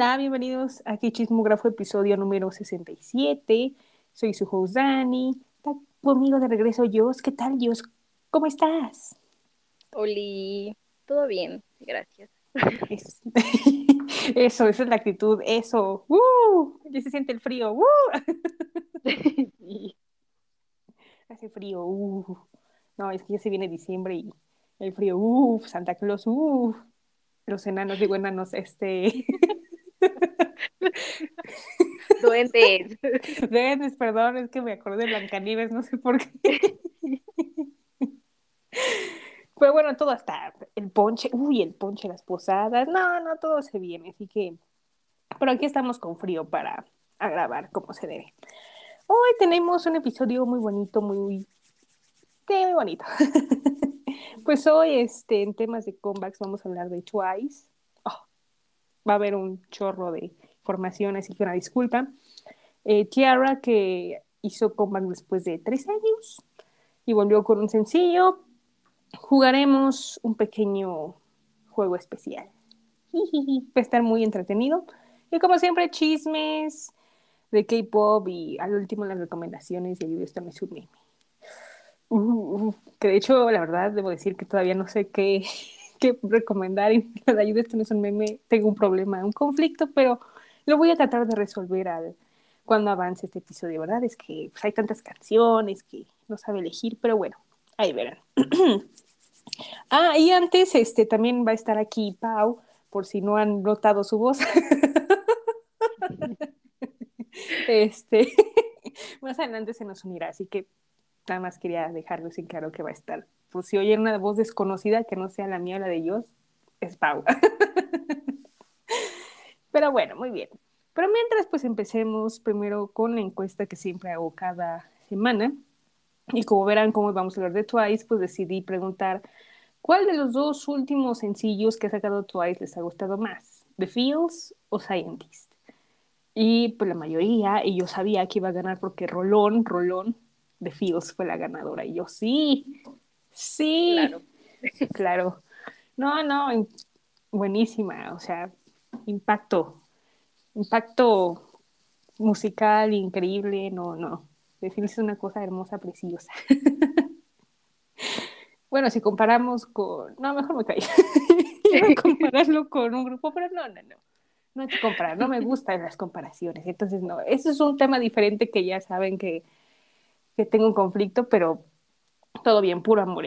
Hola, bienvenidos a Chismógrafo, episodio número 67. Soy su host Dani. Está conmigo de regreso Jos. ¿Qué tal, Jos? ¿Cómo estás? Oli, todo bien, gracias. Eso, esa es la actitud, eso. ¡Uh! Ya se siente el frío. ¡Uh! Hace frío. ¡Uh! No, es que ya se viene diciembre y el frío. ¡Uh! Santa Claus. ¡Uh! Los enanos, digo enanos, este. Duendes. Duendes, perdón, es que me acordé de Blancanieves, no sé por qué. Pero bueno, todo está, el ponche, uy, el ponche, las posadas, no, no, todo se viene, así que, pero aquí estamos con frío para grabar como se debe. Hoy tenemos un episodio muy bonito, muy, muy, muy bonito. pues hoy, este, en temas de comebacks vamos a hablar de Twice. Va a haber un chorro de formación, así que una disculpa. Eh, Tiara, que hizo comeback después de tres años y volvió con un sencillo, jugaremos un pequeño juego especial. Va a estar muy entretenido. Y como siempre, chismes de K-pop y al último las recomendaciones y ayuda esto me un meme. que de hecho, la verdad, debo decir que todavía no sé qué, qué recomendar y la ayuda esto no es un meme. Tengo un problema, un conflicto, pero lo voy a tratar de resolver al, cuando avance este episodio, ¿verdad? Es que pues, hay tantas canciones que no sabe elegir, pero bueno, ahí verán. ah, y antes, este, también va a estar aquí Pau, por si no han notado su voz. este, más adelante se nos unirá, así que nada más quería dejarlo sin claro que va a estar. Pues si oyen una voz desconocida que no sea la mía o la de ellos, es Pau. Pero bueno, muy bien. Pero mientras, pues empecemos primero con la encuesta que siempre hago cada semana. Y como verán cómo vamos a hablar de Twice, pues decidí preguntar cuál de los dos últimos sencillos que ha sacado Twice les ha gustado más, The Feels o Scientist. Y pues la mayoría, y yo sabía que iba a ganar porque Rolón, Rolón, The Feels fue la ganadora. Y yo sí, sí, claro. claro. No, no, buenísima, o sea, impacto, impacto musical increíble, no, no, es una cosa hermosa, preciosa. bueno, si comparamos con, no, mejor me caí, iba a compararlo con un grupo, pero no, no, no, no hay que comparar, no me gustan las comparaciones, entonces no, eso es un tema diferente que ya saben que, que tengo un conflicto, pero todo bien, puro amor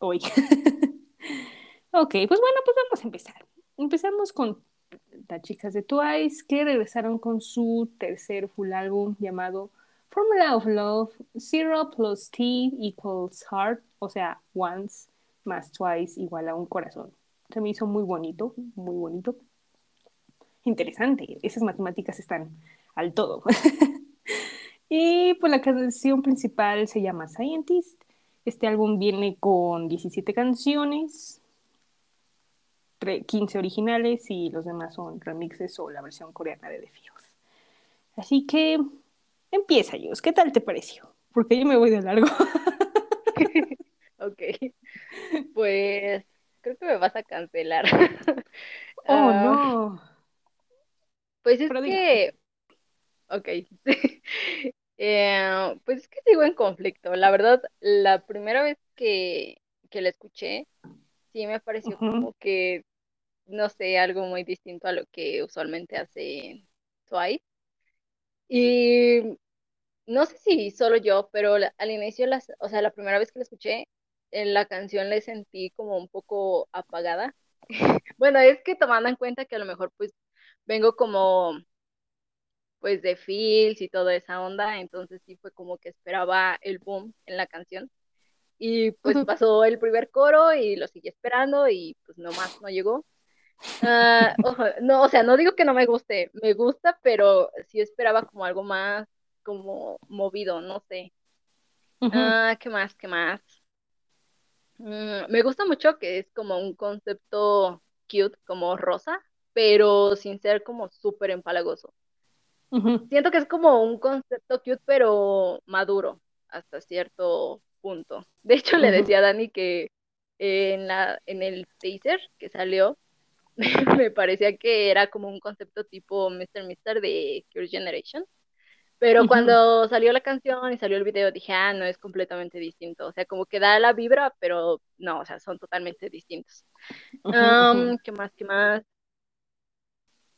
hoy. ok, pues bueno, pues vamos a empezar. Empezamos con las chicas de Twice que regresaron con su tercer full álbum llamado Formula of Love, Zero plus T equals Heart, o sea, once más twice igual a un corazón. Se me hizo muy bonito, muy bonito. Interesante, esas matemáticas están al todo. y pues la canción principal se llama Scientist. Este álbum viene con 17 canciones, 15 originales y los demás son remixes o la versión coreana de The Feels. Así que empieza, Yus. ¿Qué tal te pareció? Porque yo me voy de largo. ok. Pues creo que me vas a cancelar. oh, ah, no. Pues es que. Ok. Eh, pues es que sigo en conflicto. La verdad, la primera vez que, que la escuché, sí me pareció como que, no sé, algo muy distinto a lo que usualmente hace Twice. Y no sé si solo yo, pero al inicio, las, o sea, la primera vez que la escuché, en la canción le sentí como un poco apagada. bueno, es que tomando en cuenta que a lo mejor pues vengo como pues de feels y toda esa onda, entonces sí fue como que esperaba el boom en la canción. Y pues pasó el primer coro y lo seguí esperando y pues nomás no llegó. Ah, no, o sea, no digo que no me guste, me gusta, pero sí esperaba como algo más como movido, no sé. Ah, ¿qué más? ¿Qué más? Mm, me gusta mucho que es como un concepto cute, como rosa, pero sin ser como súper empalagoso. Siento que es como un concepto cute, pero maduro hasta cierto punto. De hecho, le decía a Dani que en, la, en el teaser que salió, me parecía que era como un concepto tipo Mr. Mister de Cure Generation. Pero cuando salió la canción y salió el video, dije, ah, no, es completamente distinto. O sea, como que da la vibra, pero no, o sea, son totalmente distintos. ¿Qué más? ¿Qué más?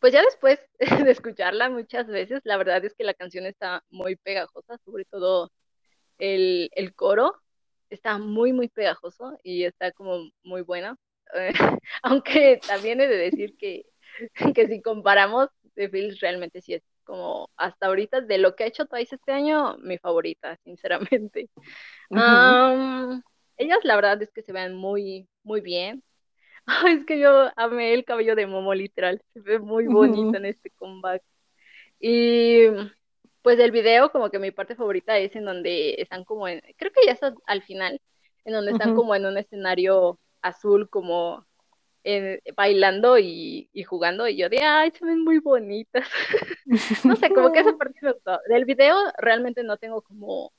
Pues ya después de escucharla muchas veces, la verdad es que la canción está muy pegajosa, sobre todo el, el coro está muy, muy pegajoso y está como muy buena. Aunque también he de decir que, que si comparamos, The Feels realmente sí es como hasta ahorita de lo que ha hecho Twice este año, mi favorita, sinceramente. ellas la verdad es que se ven muy, muy bien. es que yo amé el cabello de Momo literal, se ve muy bonita en este comeback. Y pues el video, como que mi parte favorita es en donde están como en, creo que ya está al final, en donde están como en un escenario azul, como bailando y, jugando, y yo de, ay, se ven muy bonitas. no sé, como que esa parte me gustó. Del video realmente no tengo como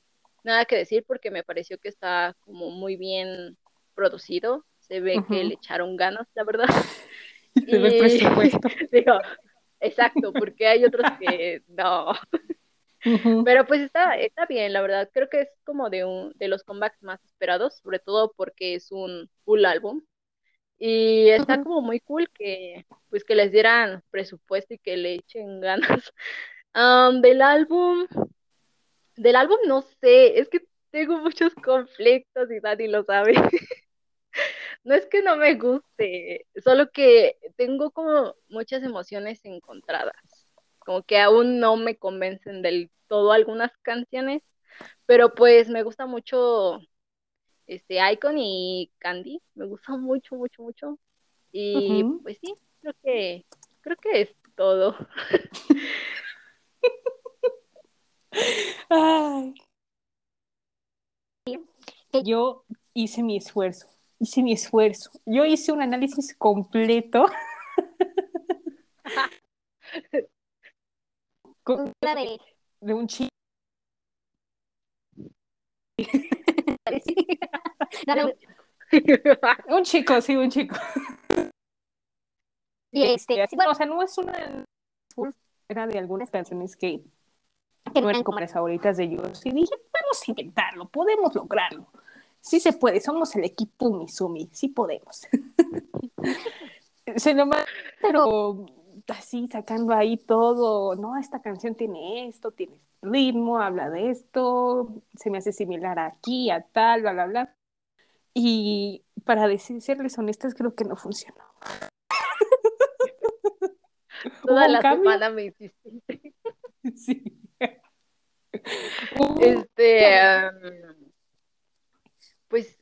nada que decir porque me pareció que está como muy bien producido. Se ve que le echaron ganas, la verdad. Se ve el presupuesto. digo, exacto, porque hay otros que no. Pero pues está, está bien, la verdad. Creo que es como de un de los comebacks más esperados, sobre todo porque es un full álbum. Y está como muy cool que pues que les dieran presupuesto y que le echen ganas. del álbum, del álbum no sé, es que tengo muchos conflictos y Dani lo sabe. no es que no me guste, solo que tengo como muchas emociones encontradas como que aún no me convencen del todo algunas canciones, pero pues me gusta mucho este Icon y Candy, me gusta mucho, mucho, mucho. Y pues sí, creo que creo que es todo. Yo hice mi esfuerzo, hice mi esfuerzo. Yo hice un análisis completo de, un chico. un chico, sí, un chico. Y este, bueno, o sea, no es una era de algunas canciones que, que no eran como las favoritas de ellos. Y dije, vamos a intentarlo, podemos lograrlo. Sí se puede, somos el equipo Misumi, sí podemos. se nomás, pero así sacando ahí todo, no, esta canción tiene esto, tiene ritmo, habla de esto, se me hace similar aquí, a tal, bla, bla, bla. Y para decir, serles honestas, creo que no funcionó. Toda la semana me hiciste. Sí. este, pues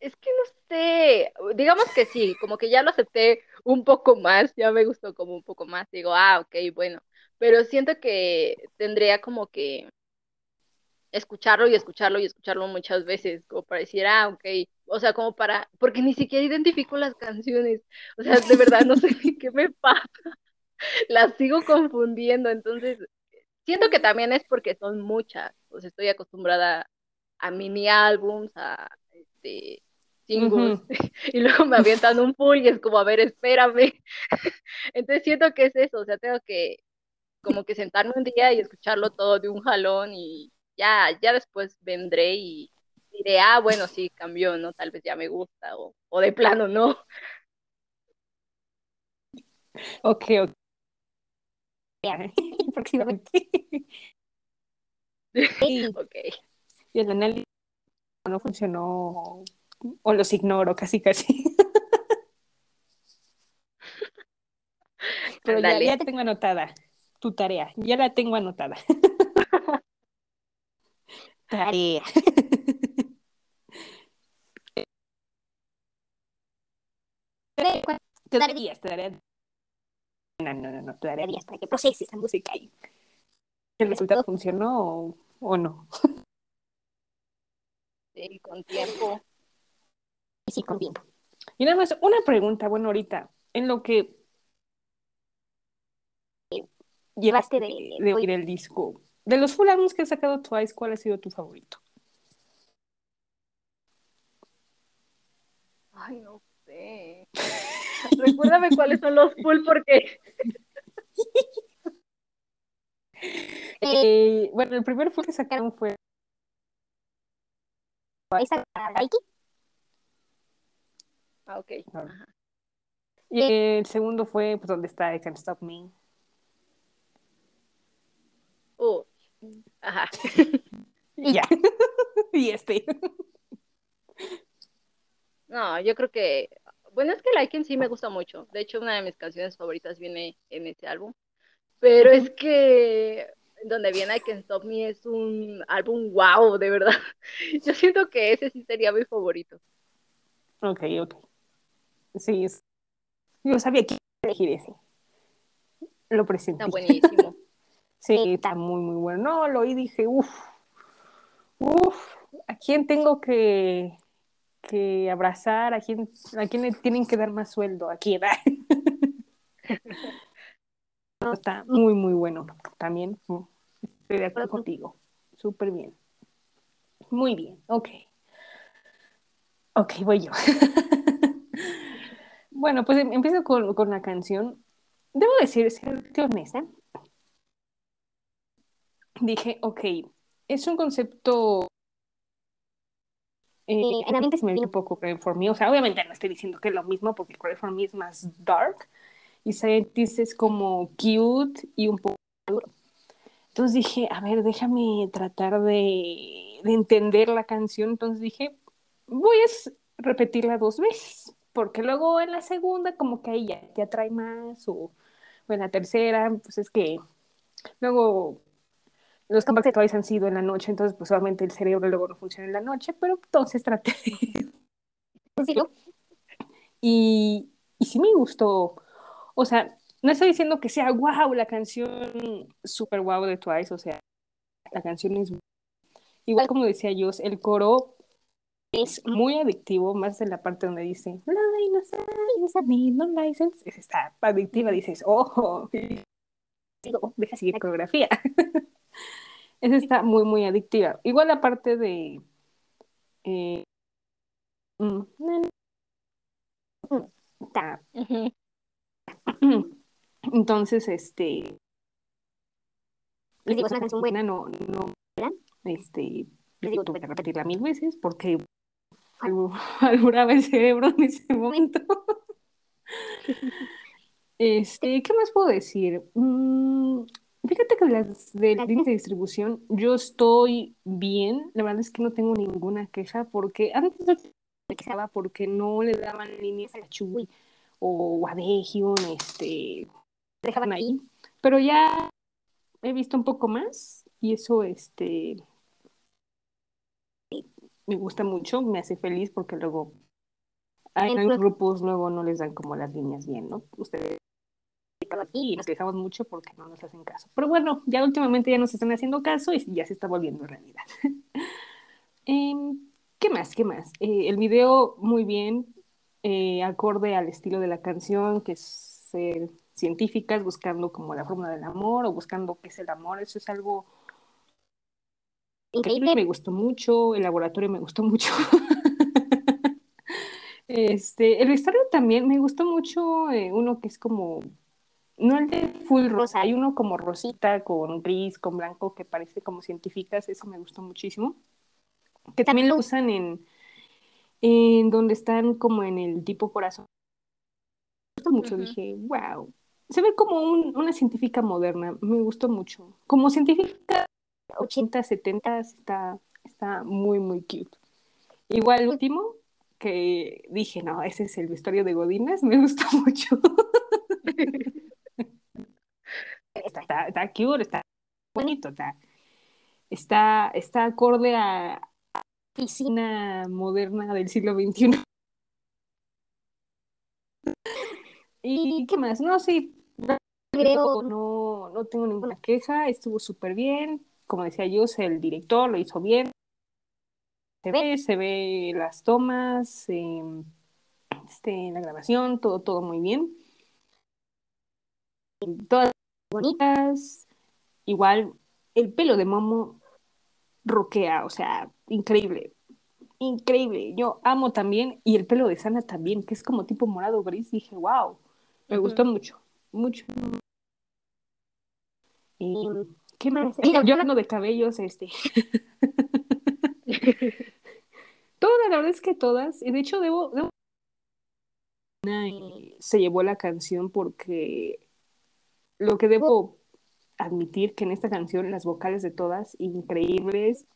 es que no sé, digamos que sí, como que ya lo acepté un poco más, ya me gustó como un poco más, digo, ah, ok, bueno, pero siento que tendría como que escucharlo y escucharlo y escucharlo muchas veces, como para decir, ah, ok, o sea, como para, porque ni siquiera identifico las canciones, o sea, de verdad no sé qué me pasa, las sigo confundiendo, entonces, siento que también es porque son muchas, pues estoy acostumbrada a mini álbums, a este singles, y luego me avientan un full y es como, a ver, espérame. Entonces siento que es eso, o sea, tengo que como que sentarme un día y escucharlo todo de un jalón y ya, ya después vendré y diré, ah, bueno, sí, cambió, ¿no? Tal vez ya me gusta o, o de plano no. Ok, ok. Próximamente. ok. Y el análisis no funcionó o los ignoro casi casi. Pero ya, ya, tengo anotada tu tarea, ya la tengo anotada. tarea. te darías, te daría. No, no, no, no, te darías para que proceses esa música y el resultado funcionó o, o no. Sí, con tiempo sí, con tiempo. Y nada más, una pregunta, bueno, ahorita, en lo que llevaste de, de oír el disco, de los full albums que ha sacado Twice, ¿cuál ha sido tu favorito? Ay, no sé. Recuérdame cuáles son los full porque Eh, bueno, el primer full que sacaron fue Esa Daiki. Ah, ok. Ajá. y el segundo fue pues donde está I Can't Stop Me. Uh, ajá. Y ya. y este. No, yo creo que, bueno, es que Like en sí me gusta mucho. De hecho, una de mis canciones favoritas viene en ese álbum. Pero es que donde viene I Can't Stop Me es un álbum wow, de verdad. Yo siento que ese sí sería mi favorito. Ok, ok. Sí, es- yo sabía que elegir ese. Lo presenté. Está buenísimo. Sí, está muy, muy bueno. No, lo oí y dije, uff, uff, ¿a quién tengo que, que abrazar? ¿A quién, ¿A quién le tienen que dar más sueldo? ¿A quién? No, está muy, muy bueno. También mm, estoy de acuerdo contigo. Súper bien. Muy bien, ok. Ok, voy yo. Bueno, pues em- empiezo con, con la canción. Debo decir, serte honesta, dije, ok, es un concepto eh, en la mente se me viene un poco Cry for Me, o sea, obviamente no estoy diciendo que es lo mismo porque Cry for Me es más dark y Scientist es como cute y un poco duro. Entonces dije, a ver, déjame tratar de, de entender la canción. Entonces dije, voy a repetirla dos veces, porque luego en la segunda como que ahí ya te atrae más, o, o en la tercera, pues es que luego los comebacks twice han sido en la noche, entonces pues obviamente el cerebro luego no funciona en la noche, pero entonces traté de. Y, y sí me gustó, o sea, no estoy diciendo que sea wow la canción super wow de Twice, o sea, la canción es igual como decía yo, el coro es muy adictivo, más en la parte donde dice "La innocence, need no license", es- está adictiva, dices, digo, "Oh, deja seguir coreografía. Esa está muy, muy adictiva. Igual la parte de eh, mm, está Ujú. Entonces, este, Les digo, es una canción buena. no, no, este, les digo, tuve que repetirla mil veces porque algo alburaba el cerebro en ese momento. Este, ¿qué más puedo decir? Mm, fíjate que las de las líneas de distribución, yo estoy bien. La verdad es que no tengo ninguna queja porque antes no quejaba porque no le daban líneas a Chuy o Daehyun, este, dejaban ahí. Pero ya he visto un poco más y eso, este, me gusta mucho, me hace feliz porque luego hay grupos luego no les dan como las líneas bien, ¿no? Ustedes aquí y nos quejamos mucho porque no nos hacen caso. Pero bueno, ya últimamente ya nos están haciendo caso y ya se está volviendo realidad. Em, ¿qué más? ¿Qué más? Eh, el video muy bien, eh, acorde al estilo de la canción, que es científicas, buscando como la fórmula del amor o buscando qué es el amor. Eso es algo increíble, me gustó mucho, el laboratorio me gustó mucho. Este, el vestuario también me gustó mucho, eh, uno que es como, no el de full rosa, hay uno como rosita con gris, con blanco, que parece como científicas, ese me gustó muchísimo. Que también lo usan en, en donde están como en el tipo corazón. Me gustó mucho, dije, wow. Se ve como un- una científica moderna, me gustó mucho. Como científica 80, 70, está, está muy, muy cute. Igual el último, que dije, no, ese es el vestuario de Godines, me gustó mucho. está, está, está cute, está bonito, está, está, está acorde a a la oficina moderna del siglo XXI. ¿Y qué más? No, sí, Creo- no, no tengo ninguna queja, estuvo súper bien. Como decía yo, el director lo hizo bien. Se ve, se ve las tomas, eh, este, la grabación, todo, todo muy bien. Todas bonitas. Igual, el pelo de Momo roquea, o sea, increíble. increíble. Yo amo también, y el pelo de Sana también, que es como tipo morado gris. Dije, wow, me gustó mucho, mucho. Y, ¿Qué más? Mira, Yo hablando de cabellos, este. Todas, la verdad es que todas. Y de hecho, debo. debo- eh, se llevó la canción porque lo que debo admitir que en esta canción las vocales de todas increíbles.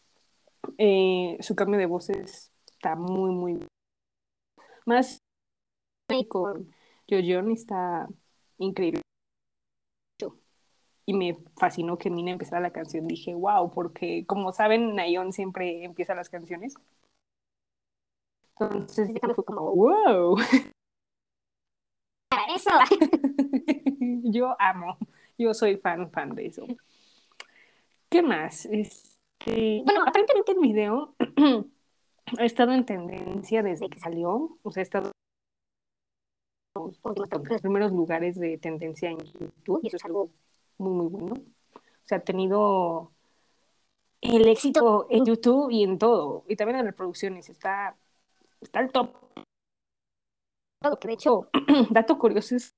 Eh, su cambio de voces está muy, muy. Más con Jojon está increíble. Y me fascinó que Mina empezara la canción. Dije, wow, porque como saben, Nayon siempre empieza las canciones. Entonces fue como, wow. Para eso. yo amo, yo soy fan, fan de eso. ¿Qué más? Este, bueno, aparentemente el video ha estado en tendencia desde que salió, o sea, ha estado en los primeros lugares de tendencia en YouTube y eso es algo muy, muy bueno. O sea, ha tenido el éxito en YouTube y en todo, y también en reproducciones, está, está al top. Que de hecho, Dato curioso es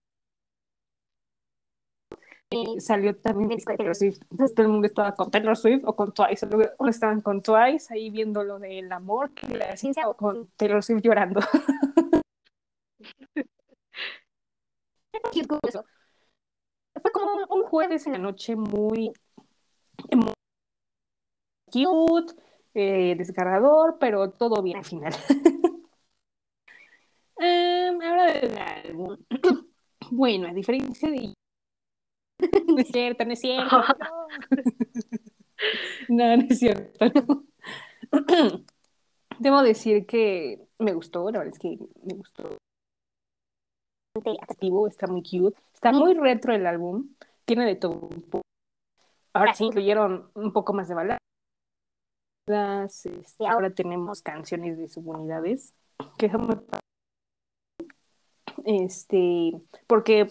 eh, salió también de Taylor Swift. Entonces todo el mundo estaba con Taylor Swift o con Twice. Unos estaban con Twice ahí viendo lo del amor que la ciencia o con Taylor Swift llorando. Fue como un, jueves en la noche muy emo- cute, eh, desgarrador, pero todo bien al final. Em, ahora del álbum. Bueno, a diferencia de no es cierto, no es cierto. No, no, no es cierto. no. Debo decir que me gustó, la verdad es que me gustó. Atractivo, está muy cute. Está muy retro el álbum. Tiene de todo un poco. Ahora sí incluyeron un poco más de baladas. este, ahora tenemos canciones de subunidades. Que me pa- Este, porque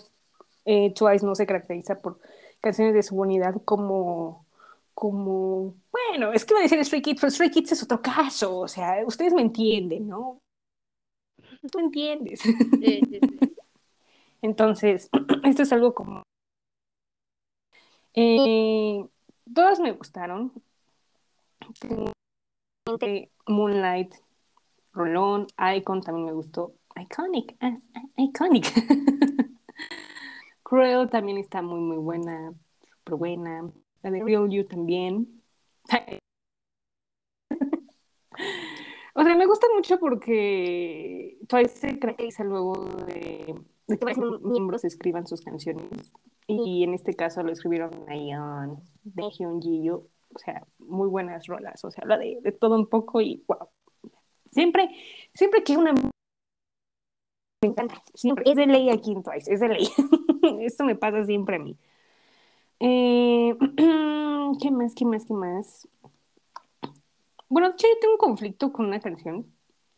eh, Twice no se caracteriza por canciones de subunidad como, como, bueno, es que iba a decir Stray Kids, pero Stray Kids es otro caso, o sea, ustedes me entienden, ¿no? Tú entiendes. Sí, sí, sí. Entonces, esto es algo como... Eh, todas me gustaron. Moonlight, Rolón, Icon también me gustó. Iconic, ah, ah, iconic. Cruel también está muy, muy buena, súper buena. La de Real You también. O sea, me gusta mucho porque Twice se caracteriza luego de, de que los miembros escriban sus canciones. Y en este caso lo escribieron Nayeon, Daehyun, Jihyo. O sea, muy buenas rolas. O sea, habla de, de todo un poco y wow. Siempre, siempre que una... Me encanta. Siempre. Es de ley aquí en Twice, es de ley. Esto me pasa siempre a mí. Eh, ¿Qué más? ¿Qué más? ¿Qué más? Bueno, de yo tengo un conflicto con una canción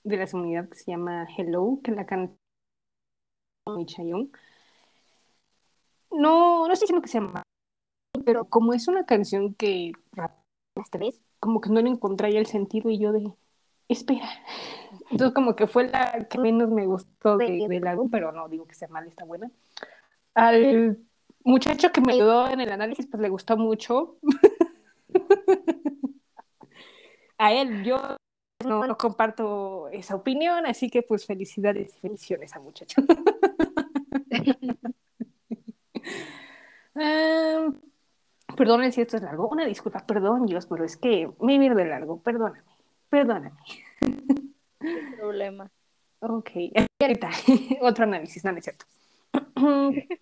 de la comunidad que se llama Hello, que la canta Mi Chayoung. No, no estoy diciendo que sea mala, pero como es una canción que como que no le encontré ya el sentido y yo de, espera. Entonces como que fue la que menos me gustó de- del álbum, pero no digo que sea mala, está buena. Al muchacho que me ayudó en el análisis, pues le gustó mucho. A él, yo no, no comparto esa opinión, así que pues felicidades y bendiciones al muchacho. Perdonen si esto es largo. Una disculpa, perdón, Dios, pero es que me vi de largo. Perdóname, perdóname. Problema. Ok, ahorita, otro análisis, no, no es cierto.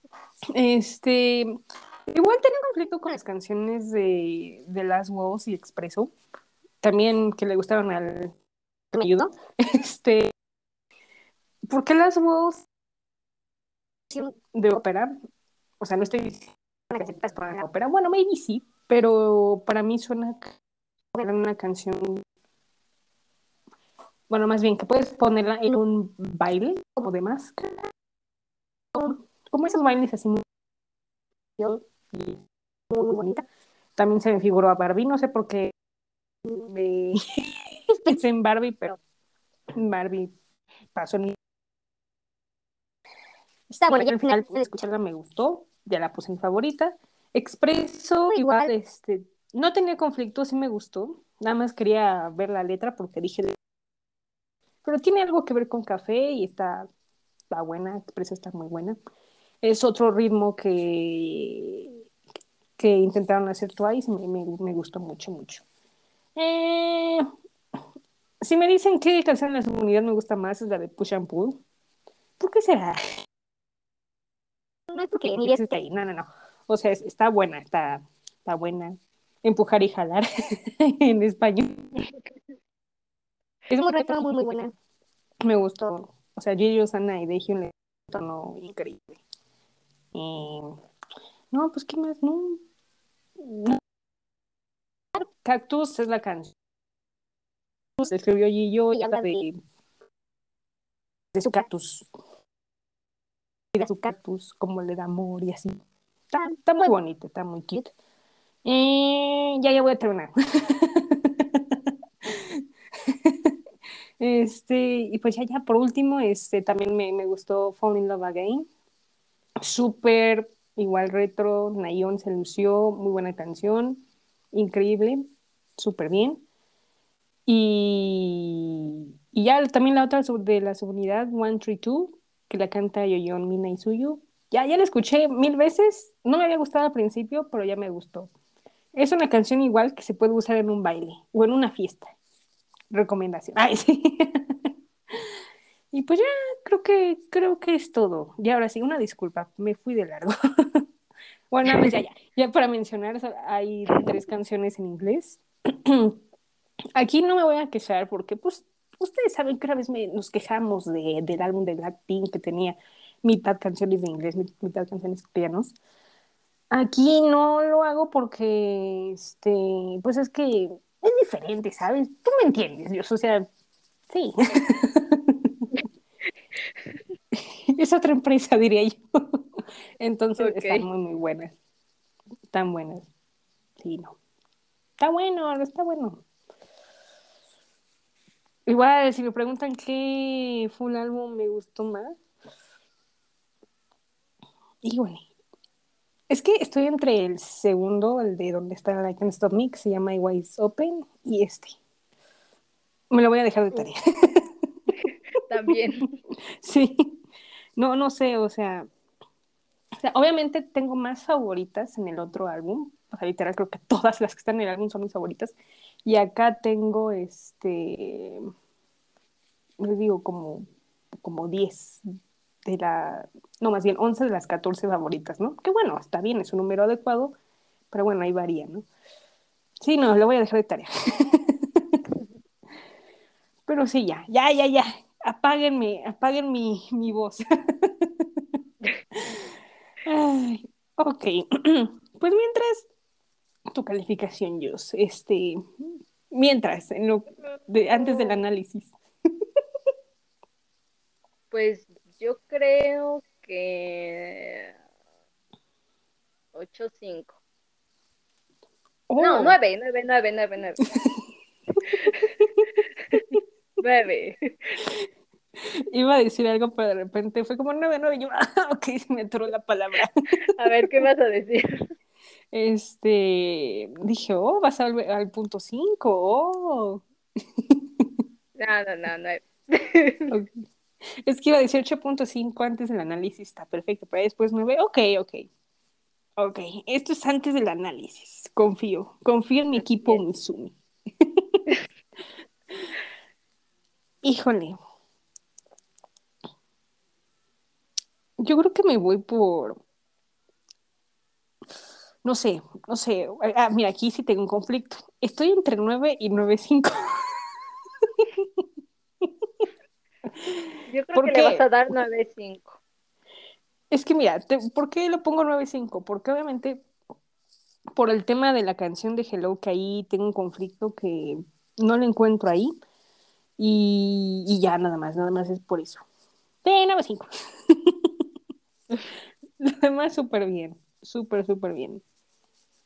Este, igual tengo conflicto con las canciones de, de Last Walls y Expreso, también que le gustaron al me ayudó. Este, porque Last Walls de ópera, o sea, no estoy diciendo que para la ópera, bueno, maybe sí, pero para mí suena una canción bueno, más bien que puedes ponerla en un baile como de máscara. Como, como esos bailes así muy, muy, bonita. También se me figuró a Barbie, no sé por qué me pensé en Barbie, pero Barbie pasó en Está bueno, al final de escucharla me gustó, ya la puse en favorita. Expreso, Igual. igual, este, no tenía conflicto, sí me gustó. Nada más quería ver la letra porque dije, pero tiene algo que ver con café y está, está buena, Expreso está muy buena. Es otro ritmo que, que intentaron hacer Twice me, me, me gustó mucho, mucho. Eh, si me dicen qué canción de la comunidad me gusta más, es la de Push and Pull. ¿Por qué será? no es porque que mires está ahí. No, no, no. O sea, es- está buena, está, está buena. Empujar y jalar en español. Es muy retro, muy, muy buena. Me gustó. O sea, Gigi Sana y Daehyun le tono increíble. Y... No, pues, ¿qué más? No. No. Cactus es la canción. Se escribió Gillo y Y habla de, de su cactus. Y de su cactus, cómo le da amor y así. Está, está muy bonito, está muy cute. Eh, ya, ya voy a terminar. Este, y pues ya, ya, por último, este, también me, me gustó Fall in Love Again. Súper, igual retro, Nayon se lució, muy buena canción, increíble, súper bien. Y, y ya también la otra de la subunidad, 132, que la canta Yoyon, Mina y Suyu. Ya, ya la escuché mil veces, no me había gustado al principio, pero ya me gustó. Es una canción igual que se puede usar en un baile o en una fiesta. Recomendación. Ay, sí. Y pues ya creo que creo que es todo. Y ahora sí, una disculpa, me fui de largo. Bueno, más ya, ya. Ya para mencionar, hay tres canciones en inglés. Aquí no me voy a quejar porque, pues, ustedes saben que una vez me- nos quejamos de, del álbum de Blackpink que tenía mitad canciones de inglés, mit- mitad canciones castellanos. Aquí no lo hago porque, este, pues es que es diferente, ¿sabes? Tú me entiendes, Dios, o sea, sí. es otra empresa, diría yo. Entonces, están muy, muy buenas. Están buenas. Sí, no. Está bueno, está bueno. Igual, si me preguntan qué full álbum me gustó más, híjole. Es que estoy entre el segundo, el de donde está la Can't Stop Me, que se llama Wise Open, y este. Me lo voy a dejar de tarea. También. Sí. No, no sé, o sea, o sea, obviamente tengo más favoritas en el otro álbum. O sea, literal, creo que todas las que están en el álbum son mis favoritas. Y acá tengo, este, les digo, como, como 10 de la, no, más bien 11 de las 14 favoritas, ¿no? Que bueno, está bien, es un número adecuado, pero bueno, ahí varía, ¿no? Sí, no, lo voy a dejar de tarea. Pero sí, ya, ya, ya, ya. Apáguenme, apaguen mi, mi voz. Ay, ok. Pues mientras tu calificación, Jos, este, mientras, en lo, de, antes del análisis. Pues yo creo que 8-5. No, Oh, 9, 9, 9, 9, 9. 9. Iba a decir algo, pero de repente fue como 9, 9. Yo, ah, ok, se me atoró la palabra. A ver, ¿qué vas a decir? Este, dije, oh, vas al, al punto 5. Oh. No, no, no, 9. Ok. Es que iba a decir 8.5 antes del análisis, está perfecto, pero después 9. Ok, ok. Ok, esto es antes del análisis. Confío, confío en mi equipo. Mizumi. Híjole. Yo creo que me voy por. No sé, no sé. Ah, mira, aquí sí tengo un conflicto. Estoy entre 9 y 9.5. Yo creo ¿Por que qué? le vas a dar 9-5. Es que mira, te- ¿por qué lo pongo 9.5? Porque obviamente por el tema de la canción de Hello, que ahí tengo un conflicto que no lo encuentro ahí. Y, y ya nada más, nada más es por eso. Sí, 9.5. Lo demás súper bien, súper, súper bien.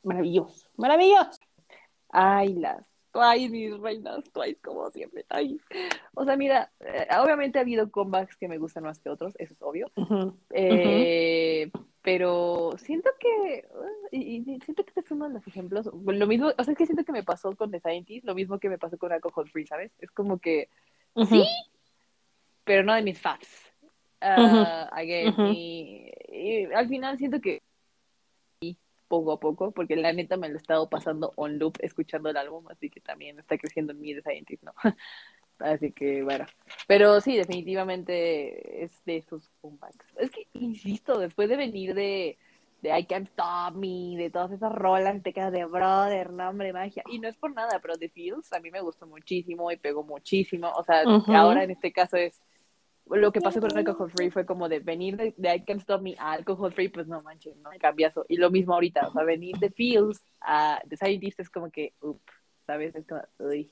Maravilloso, maravilloso. Ay, las Twice, mis reinas, Twice como siempre. Ay. O sea, mira, eh, obviamente ha habido comebacks que me gustan más que otros, eso es obvio. Eh, Pero siento que, uh, y, y siento que este es uno de los ejemplos, lo mismo, o sea, es que siento que me pasó con The Scientist, lo mismo que me pasó con Alcohol Free, ¿sabes? Es como que, Ujú. pero no de mis faves. Ah, again, y al final siento que poco a poco, porque la neta me lo he estado pasando on loop escuchando el álbum, así que también está creciendo en mí Scientist, ¿no? Así que bueno, pero sí, definitivamente es de esos comebacks. Es que, insisto, después de venir de, de I Can't Stop Me, de todas esas rolas, te quedas de brother, nombre, magia. Y no es por nada, pero The Feels a mí me gustó muchísimo y pegó muchísimo. O sea, ahora en este caso es lo que pasó con Alcohol Free fue como de venir de, de I Can't Stop Me a Alcohol Free, pues no manches, no cambiazo. Y lo mismo ahorita, o sea, venir de Feels a The Scientist es como que, up, ¿sabes? Es como, uy.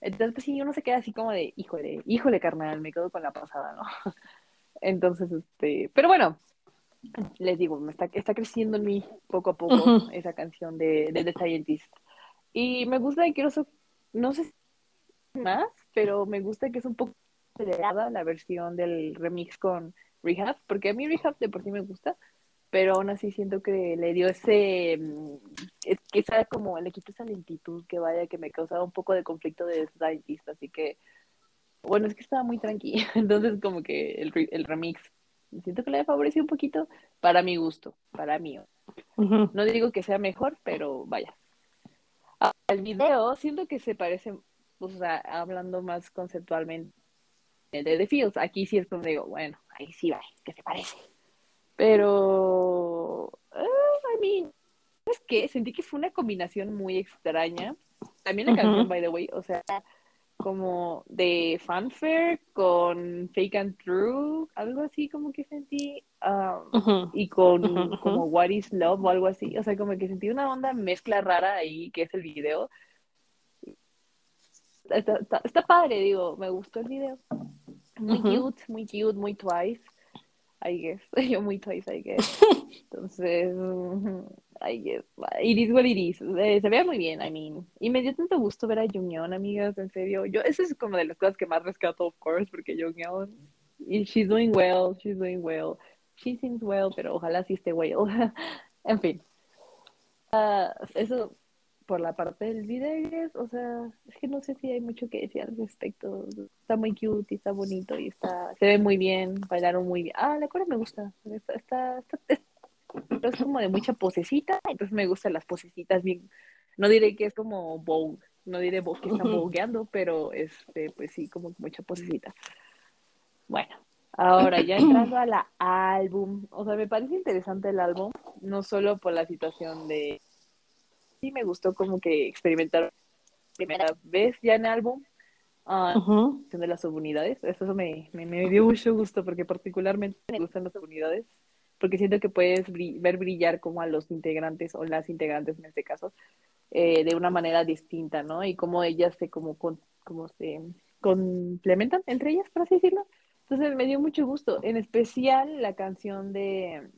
Entonces, pues sí, uno se queda así como de, híjole, híjole, carnal, me quedo con la pasada, ¿no? Entonces, este, pero bueno, les digo, me está, está creciendo en mí poco a poco Ujú. esa canción de, de The Scientist. Y me gusta y quiero, no sé más, pero me gusta que es un poco acelerada la versión del remix con Rehab, porque a mí Rehab de por sí me gusta, pero aún así siento que le dio ese, mm, es que esa como, le quitó esa lentitud que vaya, que me causaba un poco de conflicto de Scientist, así que, bueno, es que estaba muy tranquila, entonces como que el, el remix, siento que le favoreció un poquito para mi gusto, para mí. No digo que sea mejor, pero vaya. Ah, El video siento que se parece, o sea, hablando más conceptualmente de The Fields. Aquí sí es como digo, bueno, ahí sí va, que se parece. Pero, ah, I mean, ¿sabes qué? Sentí que fue una combinación muy extraña. También la canción, by the way, o sea, como de fanfare con fake and true, algo así como que sentí. ah, Ujú. y con como What is Love o algo así. O sea, como que sentí una onda mezcla rara ahí, que es el video. Está, está, está padre, digo, me gustó el video. Muy Ujú. cute, muy cute, muy twice, I guess. Yo muy twice, I guess. Entonces, I guess. It is what it is. Eh, se ve muy bien, I mean. Y me dio tanto gusto ver a Jungyeon, amigas, en serio. Yo, eso es como de las cosas que más rescato, of course, porque Jungyeon, y she's doing well, she's doing well. She seems well, pero ojalá sí esté well. en fin. Ah, eso por la parte del video, o sea, es que no sé si hay mucho que decir al respecto. Está muy cute y está bonito y está, se ve muy bien, bailaron muy bien. Ah, la cora me gusta, está, está, está- es, pero es como de mucha posecita, entonces me gustan las posecitas bien. No diré que es como Vogue, no diré Vogue que están Ujú. vogueando, pero este, pues sí, como mucha posecita. Bueno, ahora ya entrando a la álbum, o sea, me parece interesante el álbum, no solo por la situación de sí me gustó como que experimentar primera vez ya en álbum ah, Ujú. cuestión de las subunidades. Eso me, me, me dio mucho gusto porque particularmente me gustan las subunidades porque siento que puedes bri- ver brillar como a los integrantes o las integrantes en este caso eh, de una manera distinta, ¿no? Y cómo ellas se como, con, como se complementan entre ellas, por así decirlo. Entonces me dio mucho gusto, en especial la canción de,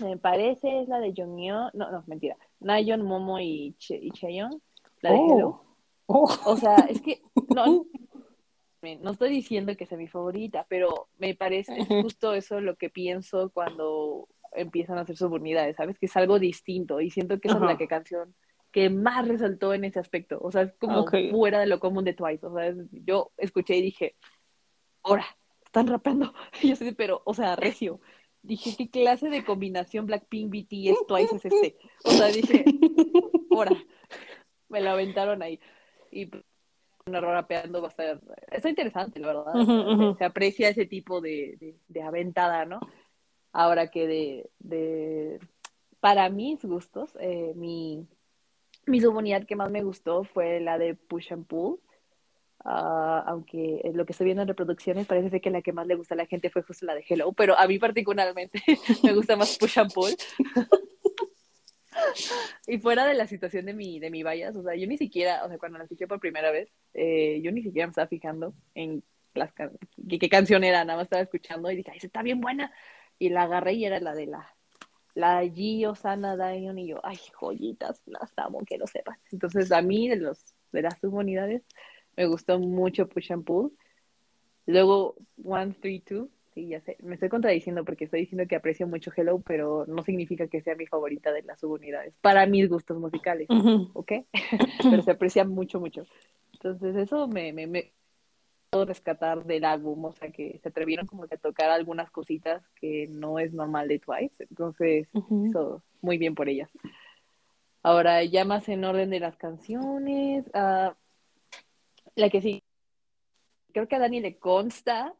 me parece es la de Jonghyun, no, no, mentira, Nayeon, Momo y, Che, y Chaeyoung, la de Oh. Hello. Oh. O sea, es que no, no estoy diciendo que sea mi favorita, pero me parece justo eso lo que pienso cuando empiezan a hacer subunidades, ¿sabes? Que es algo distinto y siento que esa es la que canción que más resaltó en ese aspecto. O sea, es como fuera de lo común de Twice. O sea, es- yo escuché y dije, ahora, están rapeando. Y yo así, pero, o sea, recio. Dije, ¿qué clase de combinación Blackpink, BTS, Twice es este? O sea, dije, ahora, me lo aventaron ahí. Y pues, una rapeando va a estar, está interesante, la verdad. Se, se aprecia ese tipo de, de, de aventada, ¿no? Ahora que de, de para mis gustos, eh, mi, mi subunidad que más me gustó fue la de Push and Pull. Ah, aunque eh, lo que estoy viendo en reproducciones parece ser que la que más le gusta a la gente fue justo la de Hello, pero a mí particularmente me gusta más Push and Pull. y fuera de la situación de mi, de mi bias, o sea, yo ni siquiera, o sea, cuando la escuché por primera vez, eh, yo ni siquiera me estaba fijando en las can- qué, qué canción era, nada más estaba escuchando y dije, ay, está bien buena. Y la agarré y era la de la, la G, Osana, Dion y yo, ay, joyitas, las amo, que lo sepan. Entonces, a mí, de los de las subunidades. Me gustó mucho Push and Pull. Luego, One, Three, Two. Sí, ya sé. Me estoy contradiciendo porque estoy diciendo que aprecio mucho Hello, pero no significa que sea mi favorita de las subunidades. Para mis gustos musicales. ¿ok? pero se aprecia mucho, mucho. Entonces, eso me, me, me rescatar del álbum. O sea, que se atrevieron como que a tocar algunas cositas que no es normal de Twice. Entonces, Ujú. eso, muy bien por ellas. Ahora, ya más en orden de las canciones, ah, la que sí, creo que a Dani le consta,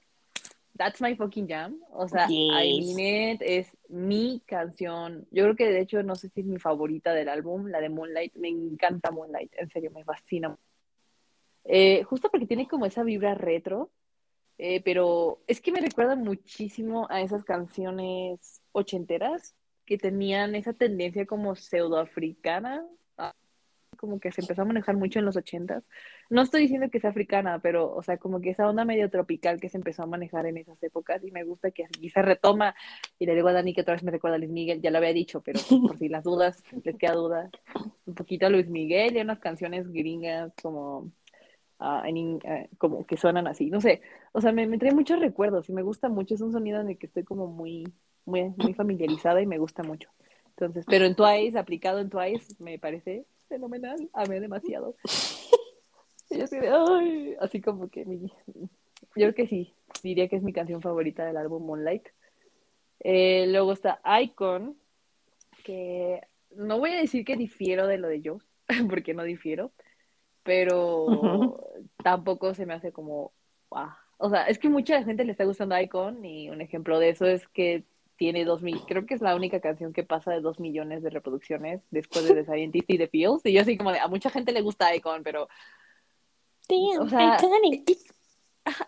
That's My Fucking Jam, o sea, I Yes. Mean It es mi canción, yo creo que de hecho no sé si es mi favorita del álbum, la de Moonlight, me encanta Moonlight, en serio, me fascina. Eh, justo porque tiene como esa vibra retro, eh, pero es que me recuerda muchísimo a esas canciones ochenteras que tenían esa tendencia como pseudoafricana, como que se empezó a manejar mucho en los ochentas. No estoy diciendo que sea africana, pero, o sea, como que esa onda medio tropical que se empezó a manejar en esas épocas y me gusta que aquí se retoma. Y le digo a Dani que otra vez me recuerda a Luis Miguel, ya lo había dicho, pero por si las dudas, les queda duda, un poquito a Luis Miguel y unas canciones gringas como ah, en ah, como que suenan así, no sé, o sea, me, me trae muchos recuerdos y me gusta mucho, es un sonido en el que estoy como muy, muy, muy familiarizada y me gusta mucho. Entonces, pero en Twice, aplicado en Twice, me parece fenomenal, amé demasiado. Y yo así de, ay, así como que mi, yo creo que sí, diría que es mi canción favorita del álbum Moonlight. Eh, luego está Icon, que no voy a decir que difiero de lo de Joe, porque no difiero, pero tampoco se me hace como, "Guau". O sea, es que mucha gente le está gustando Icon y un ejemplo de eso es que tiene dos mil, creo que es la única canción que pasa de dos millones de reproducciones después de The Scientist y The Feels. Y yo así como de, a mucha gente le gusta Icon, pero Damn, O sea, iconic. it's,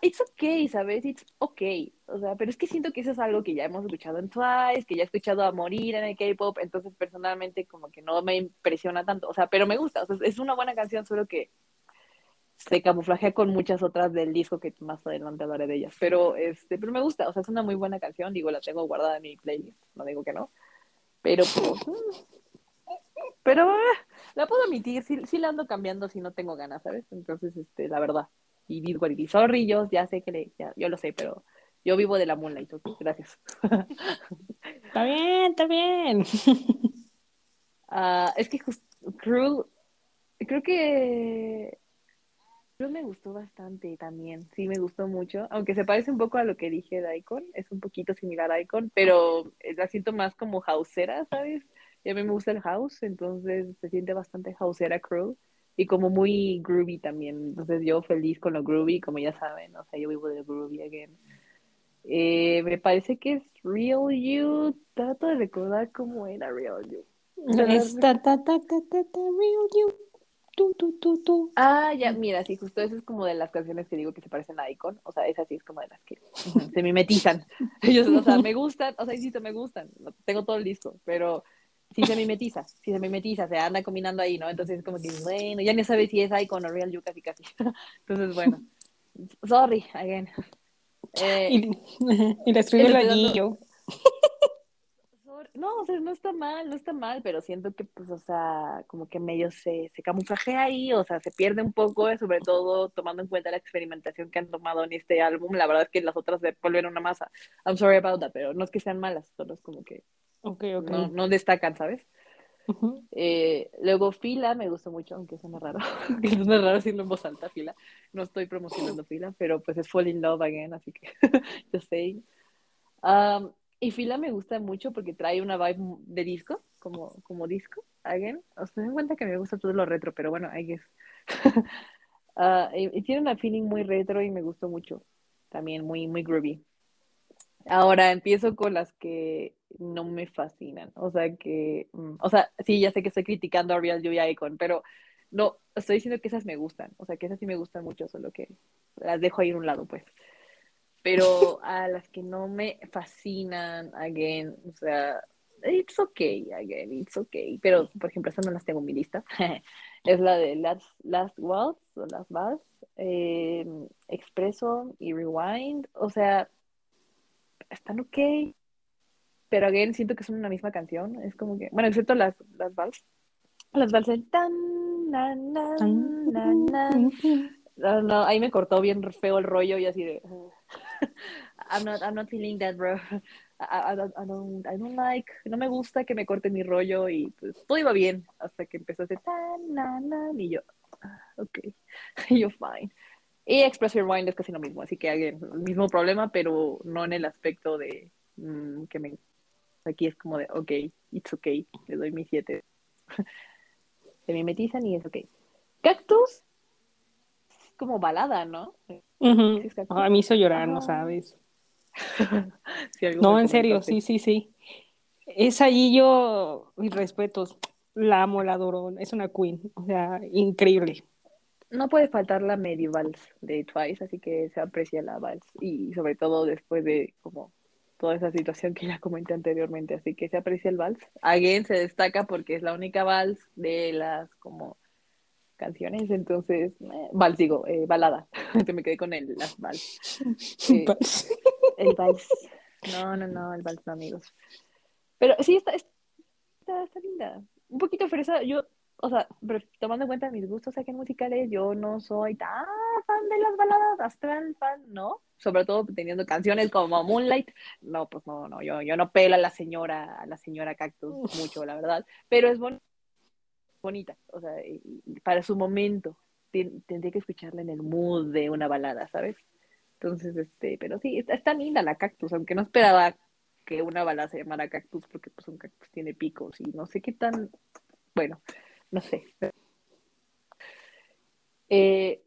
it's okay, ¿sabes? It's okay. O sea, pero es que siento que eso es algo que ya hemos escuchado en Twice, que ya he escuchado a morir en el K-pop, entonces personalmente como que no me impresiona tanto. O sea, pero me gusta. O sea, es una buena canción, solo que se camuflajea con muchas otras del disco que más adelante hablaré de ellas. Pero este, pero me gusta, o sea, es una muy buena canción, digo, la tengo guardada en mi playlist, no digo que no. Pero pues, mm, pero ah, la puedo admitir, sí, sí la ando cambiando si no tengo ganas, ¿sabes? Entonces, este, la verdad. Y is. Sorry, yo ya sé que le, ya, yo lo sé, pero yo vivo de la Moonlight, gracias. Está bien, está bien. Ah, es que just, Cruel, creo que Cruel me gustó bastante también, sí me gustó mucho, aunque se parece un poco a lo que dije de Icon, es un poquito similar a Icon, pero la siento más como houseera, ¿sabes? Y a mí me gusta el house, entonces se siente bastante houseera Cruel y como muy groovy también, entonces yo feliz con lo groovy, como ya saben, o sea, yo vivo de groovy again. Eh, me parece que es Real You, trato de recordar cómo era Real You. Es ta, ta, ta, ta, ta, ta, real you. Tu, tu, tu, tu. Ah, ya, mira, sí, justo eso es como de las canciones que digo que se parecen a Icon, o sea, esa sí es como de las que se mimetizan. Ellos, o sea, me gustan, o sea, insisto, me gustan, no- tengo todo el disco, pero sí se mimetiza, sí se mimetiza, se anda combinando ahí, ¿no? Entonces como que, bueno, ya ni sabes si es Icon o Real You casi casi. Entonces, bueno, sorry, again. Eh, Y, y le la estoy dando- Gillo. Sorry. No, o sea, no está mal, no está mal, pero siento que, pues, o sea, como que medio se, se camuflajea ahí, o sea, se pierde un poco, eh, sobre todo tomando en cuenta la experimentación que han tomado en este álbum. La verdad es que las otras se vuelven una masa. I'm sorry about that, pero no es que sean malas, solo es como que no, no destacan, ¿sabes? Eh, luego Fila me gustó mucho, aunque suena raro, que suena raro decirlo en voz alta, Fila. No estoy promocionando Fila, pero pues es Fall in Love Again, así que just saying. Um, y Fila me gusta mucho porque trae una vibe de disco, como, como disco, again. O sea, dan cuenta que me gusta todo lo retro, pero bueno, I guess. Ah, y, y tiene una feeling muy retro y me gustó mucho. También muy, muy groovy. Ahora empiezo con las que no me fascinan. O sea que, mm, o sea, sí, ya sé que estoy criticando a Real You y Icon, pero no, estoy diciendo que esas me gustan. O sea que esas sí me gustan mucho, solo que las dejo ahí a un lado, pues. Pero a las que no me fascinan, again, o sea, it's okay, again, it's okay. Pero, por ejemplo, esas no las tengo en mi lista. es la de Last, Last Waltz o Last Waltz, eh, Expreso y Rewind. O sea, están ok, pero again siento que son una misma canción. Es como que, bueno, excepto las, las vals, Las valses tan, na, na, na, na. No, no, ahí me cortó bien feo el rollo y así de. I'm not, I'm not feeling that, bro. I, I don't, I don't, I don't like, no me gusta que me corte mi rollo y pues todo iba bien hasta que empezó a hacer tan, na, na, y yo, ah, ok, yo fine. Y Express Your Mind es casi lo mismo, así que again, el mismo problema, pero no en el aspecto de mm, que me. Aquí es como de, ok, it's okay, le doy mi 7. Se mimetizan y es ok. Cactus, como balada, ¿no? Ay, me hizo llorar, no sabes. Si No, en serio, sí, sí, sí. Es allí yo, mis respetos, la amo, la adoro, es una queen, o sea, increíble. No puede faltar la medio vals de Twice, así que se aprecia la vals. Y sobre todo después de como toda esa situación que ya comenté anteriormente, así que se aprecia el vals. Again se destaca porque es la única vals de las como canciones, entonces, eh, vals digo, eh, balada. Se me quedé con el, las vals. Eh, El vals. No, no, no, el vals no, amigos. Pero sí, está, está, está linda. Un poquito fresa, yo, o sea, pero tomando en cuenta mis gustos aquí en musicales, yo no soy tan fan de las baladas, astral fan, ¿no? Sobre todo teniendo canciones como Moonlight. No, pues no, no, yo, yo no pelo a la señora, a la señora Cactus mucho, la verdad. Pero es bon- bonita, o sea, para su momento. Ten- tendría que escucharla en el mood de una balada, ¿sabes? Entonces, este, pero sí, está, está linda la cactus, aunque no esperaba que una balada se llamara cactus, porque pues un cactus tiene picos y no sé qué tan, bueno, no sé. Eh,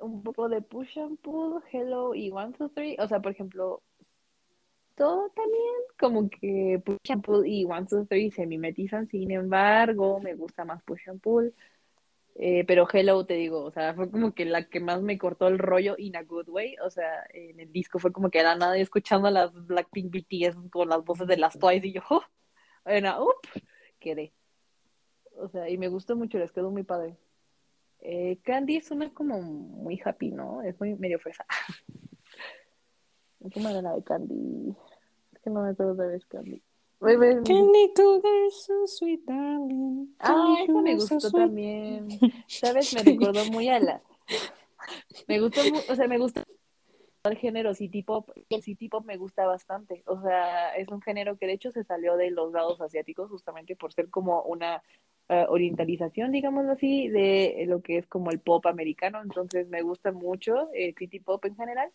un poco de push and pull, hello y one, two, three, o sea, por ejemplo, todo también como que push and pull y one, two, three se mimetizan, sin embargo, me gusta más push and pull. Pero Hello, te digo, o sea, fue como que la que más me cortó el rollo in a good way. O sea, en el disco fue como que era nada escuchando a las Blackpink BTS con las voces de las Twice y yo, oh, era, up, quedé. O sea, y me gustó mucho, les quedó muy padre. Eh, Candy es una como muy happy, ¿no? Es muy medio fresa. ¿Cómo era la de Candy? Que no me acuerdo de vez Candy. Cougar, so sweet darling. Ah, esa me so gustó sweet. también. ¿Sabes? Me recordó muy a la. Me gustó, o sea, me gusta el género city pop. El city pop me gusta bastante. O sea, es un género que de hecho se salió de los lados asiáticos justamente por ser como una eh, orientalización, digámoslo así, de lo que es como el pop americano. Entonces me gusta mucho el city pop en general.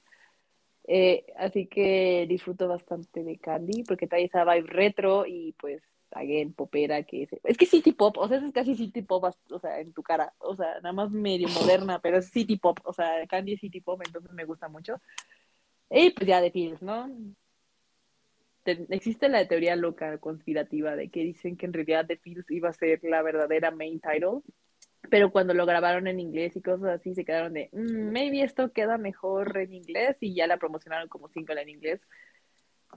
Eh, así que disfruto bastante de Candy porque trae esa vibe retro y pues again popera que es, es que city pop, o sea, es casi city pop, o sea, en tu cara, o sea, nada más medio moderna, pero es city pop, o sea, Candy es city pop, entonces me gusta mucho. Y pues ya de Pills, ¿no? Te- existe la teoría loca conspirativa de que dicen que en realidad The Pills iba a ser la verdadera main title, pero cuando lo grabaron en inglés y cosas así se quedaron de, "Mm, maybe esto queda mejor en inglés y ya la promocionaron como single en inglés.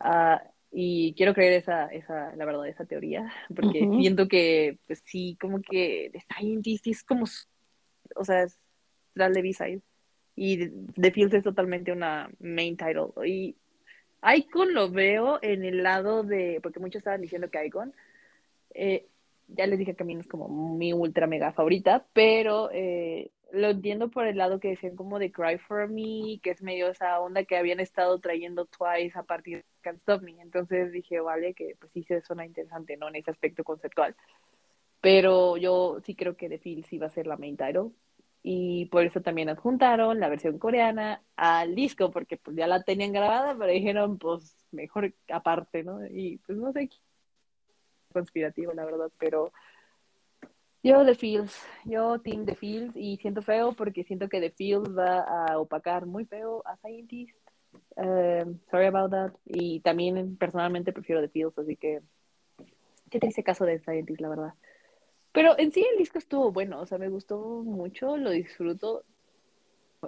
Ah, y quiero creer esa, esa, la verdad, esa teoría, porque Ujú. siento que, pues sí, como que The Scientist es como, o sea, es tras de B-side. Y The Fields es totalmente una main title. Y Icon lo veo en el lado de, porque muchos estaban diciendo que Icon, eh, ya les dije que a mí no es como mi ultra mega favorita, pero eh, lo entiendo por el lado que decían como de Cry for Me, que es medio esa onda que habían estado trayendo Twice a partir de Can't Stop Me. Entonces dije, vale, que pues sí se suena interesante, ¿no? En ese aspecto conceptual. Pero yo sí creo que The Fields iba a ser la main title. Y por eso también adjuntaron la versión coreana al disco, porque pues ya la tenían grabada, pero dijeron, pues mejor aparte, ¿no? Y pues no sé, conspirativo, la verdad, pero yo The Fields, yo Team The Fields, y siento feo porque siento que The Fields va a opacar muy feo a Scientist. Um, sorry about that. Y también personalmente prefiero The Fields, así que qué triste caso de Scientist, la verdad. Pero en sí el disco estuvo bueno, o sea, me gustó mucho, lo disfruto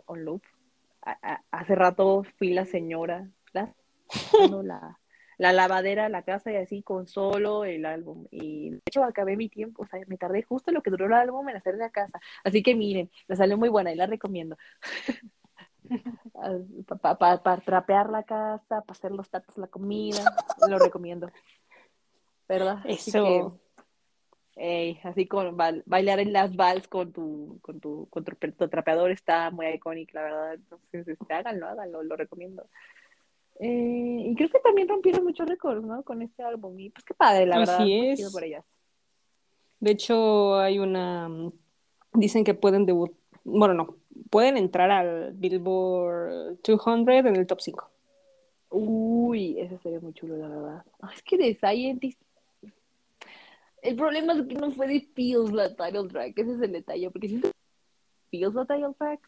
on loop. A- a- hace rato fui la señora, la, no, la, la lavadera, la casa y así con solo el álbum. Y de hecho acabé mi tiempo, o sea, me tardé justo lo que duró el álbum en hacer la casa. Así que miren, me salió muy buena y la recomiendo. Para trapear la casa, para hacer los tatos, la comida, lo recomiendo. ¿Verdad? Así Eso. Ey, así con bailar en las vals con tu, con tu, con tu, tu trapeador está muy icónico, la verdad. Entonces, este, háganlo, háganlo, lo recomiendo. Eh, y creo que también rompieron muchos récords, ¿no? Con este álbum. Y pues qué padre, la verdad. Así muy es. por ellas. De hecho, hay una. Dicen que pueden debut. Bueno, no. Pueden entrar al Billboard 200 en el top 5. Uy, eso sería muy chulo, la verdad. Ah, es que de Scientist. El problema es que no fue de Feels la title track. Ese es el detalle. Porque siento Feels la title track,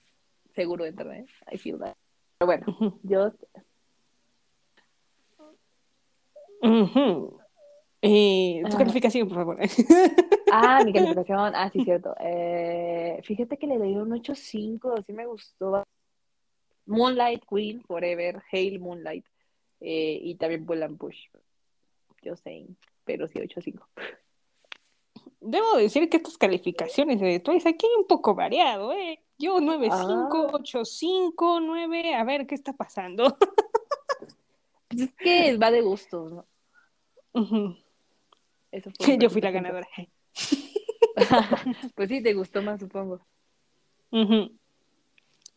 seguro entra, ¿eh? I feel that. Pero bueno, Ujú. Ujú. Eh, tu Ah. calificación, por favor. Ah, mi calificación. Ah, sí, cierto. Eh, fíjate que le doy un 8.5. Sí me gustó. Moonlight Queen, Forever, Hail Moonlight. eh, y también and Push. Yo sé, pero sí 8.5. Debo decir que estas calificaciones de Twice aquí hay un poco variado, ¿eh? Yo 9.5, Ah. 8.5, 9, a ver qué está pasando. Es que va de gustos, ¿no? Eso fue Yo fui la ganadora. Pues sí, te gustó más, supongo. Ujú.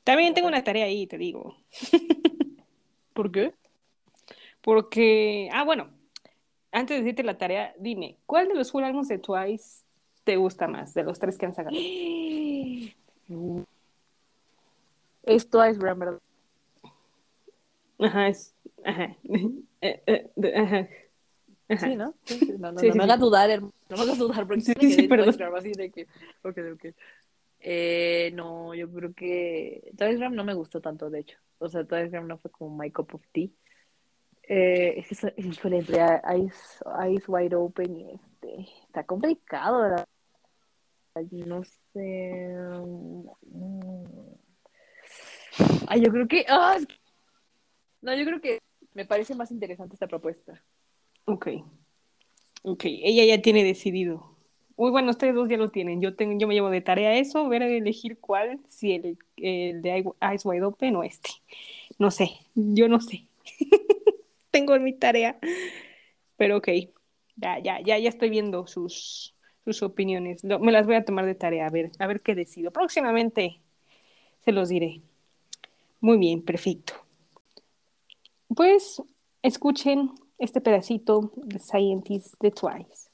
También tengo una tarea ahí, te digo. ¿Por qué? Porque, ah, bueno, antes de decirte la tarea, dime, ¿cuál de los full álbumes de Twice te gusta más, de los tres que han sacado? Es Twice, ¿verdad? Ajá, es, ajá, Eh, eh, ajá, ajá. Sí, ¿no? Sí, sí, No, no, Sí, no me hagas dudar, hermano. No me hagas dudar porque Sí, me sí, perdón. Así de que... Ok, ok. Eh, no, yo creo que Twice Gram no me gustó tanto, de hecho. O sea, Twice Gram no fue como my cup of tea. Eh, es que, híjole, entre Eyes, Eyes Wide Open y este... Está complicado, ¿verdad? No sé... mm. Ay, yo creo que... ah, No, yo creo que me parece más interesante esta propuesta. Ok. Ok, ella ya tiene decidido. Uy, bueno, ustedes dos ya lo tienen. Yo tengo, yo me llevo de tarea eso, ver elegir cuál, si el, el de Eye- Eyes Wide Open o este. No sé, yo no sé. tengo mi tarea. Pero ok, ya, ya, ya, ya estoy viendo sus, sus opiniones. Lo- me las voy a tomar de tarea, a ver, a ver qué decido. Próximamente se los diré. Muy bien, perfecto. Pues escuchen este pedacito de Scientist de Twice.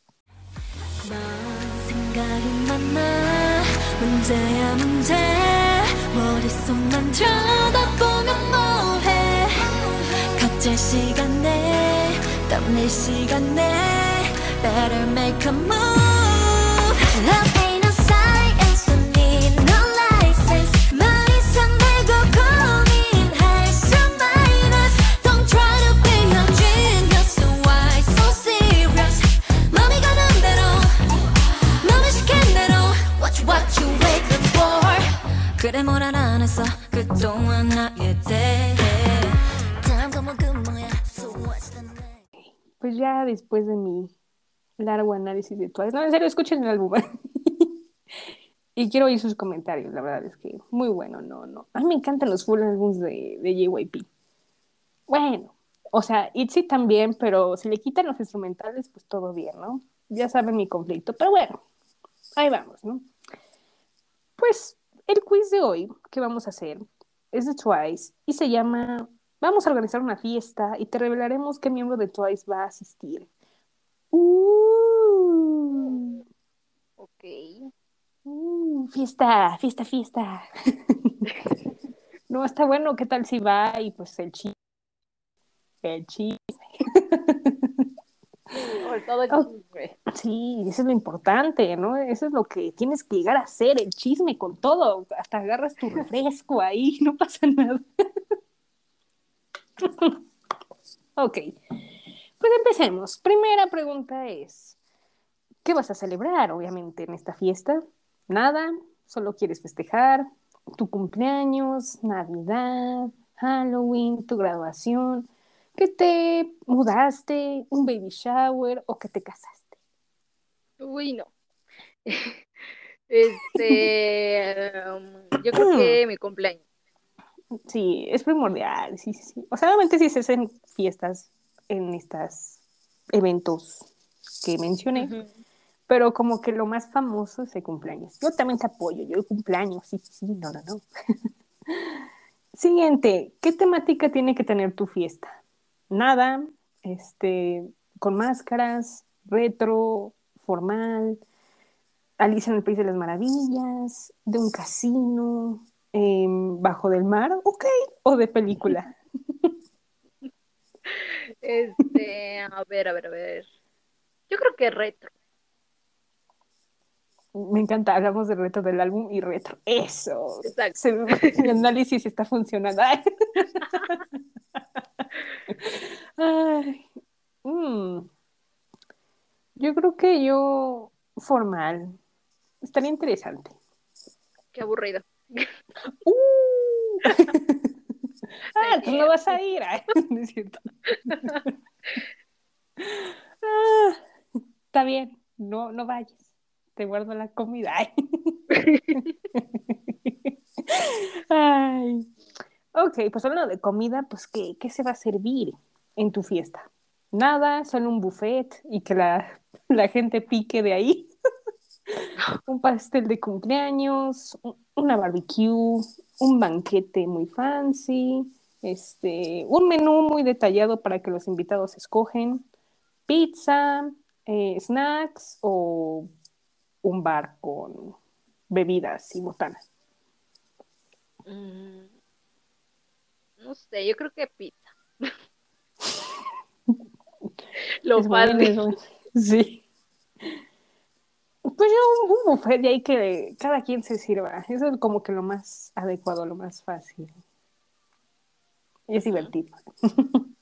Better make a move. Pues ya después de mi largo análisis de Twice, no, en serio, escuchen el álbum. y quiero oír sus comentarios, la verdad es que muy bueno, no, no. A mí me encantan los full albums de, de JYP. Bueno, o sea, ITZY también, pero si le quitan los instrumentales, pues todo bien, ¿no? Ya saben mi conflicto, pero bueno, ahí vamos, ¿no? Pues el quiz de hoy que vamos a hacer es de Twice y se llama Vamos a organizar una fiesta y te revelaremos qué miembro de Twice va a asistir. Uh, Ok. uh, fiesta, fiesta, fiesta. no, está bueno, ¿qué tal si va? Y pues el chisme. El chisme. Sobre todo el Oh. chisme. Sí, eso es lo importante, ¿no? Eso es lo que tienes que llegar a hacer, el chisme con todo. Hasta agarras tu refresco ahí, no pasa nada. ok, pues empecemos. Primera pregunta es, ¿qué vas a celebrar, obviamente, en esta fiesta? ¿Nada? ¿Solo quieres festejar? ¿Tu cumpleaños? ¿Navidad? ¿Halloween? ¿Tu graduación? ¿Que te mudaste? ¿Un baby shower? ¿O que te casaste? Uy, no. Este, um, yo creo que mi cumpleaños. Sí, es primordial, sí, sí, sí. O sea, obviamente si se hacen fiestas en estos eventos que mencioné, pero como que lo más famoso es el cumpleaños. Yo también te apoyo, yo el cumpleaños, sí, sí, sí, no, no, no. Siguiente, ¿qué temática tiene que tener tu fiesta? Nada, este, con máscaras, retro, formal, Alicia en el País de las Maravillas, de un casino, em, bajo del mar, ok, o de película. Este, a ver, a ver, a ver. Yo creo que retro. Me encanta, hablamos de retro del álbum y retro. Eso. Exacto. Se- mi análisis está funcionando. Ay. Ay, mm. Yo creo que yo formal. Estaría interesante. Qué aburrido. Uh. ah, tú no vas a ir. Ay, no es cierto. Ah, está bien, no, no vayas. Te guardo la comida. Ay. Ok, pues hablando de comida, pues ¿qué, qué se va a servir en tu fiesta? Nada, solo un buffet y que la, la gente pique de ahí. un pastel de cumpleaños, un- una barbecue, un banquete muy fancy, este, un menú muy detallado para que los invitados escogen, pizza, eh, snacks o un bar con bebidas y botanas. Mm, No sé, yo creo que pizza. Lo Es es bueno. Sí. Pues yo un, un buffet de ahí que cada quien se sirva. Eso es como que lo más adecuado, lo más fácil. Es divertido.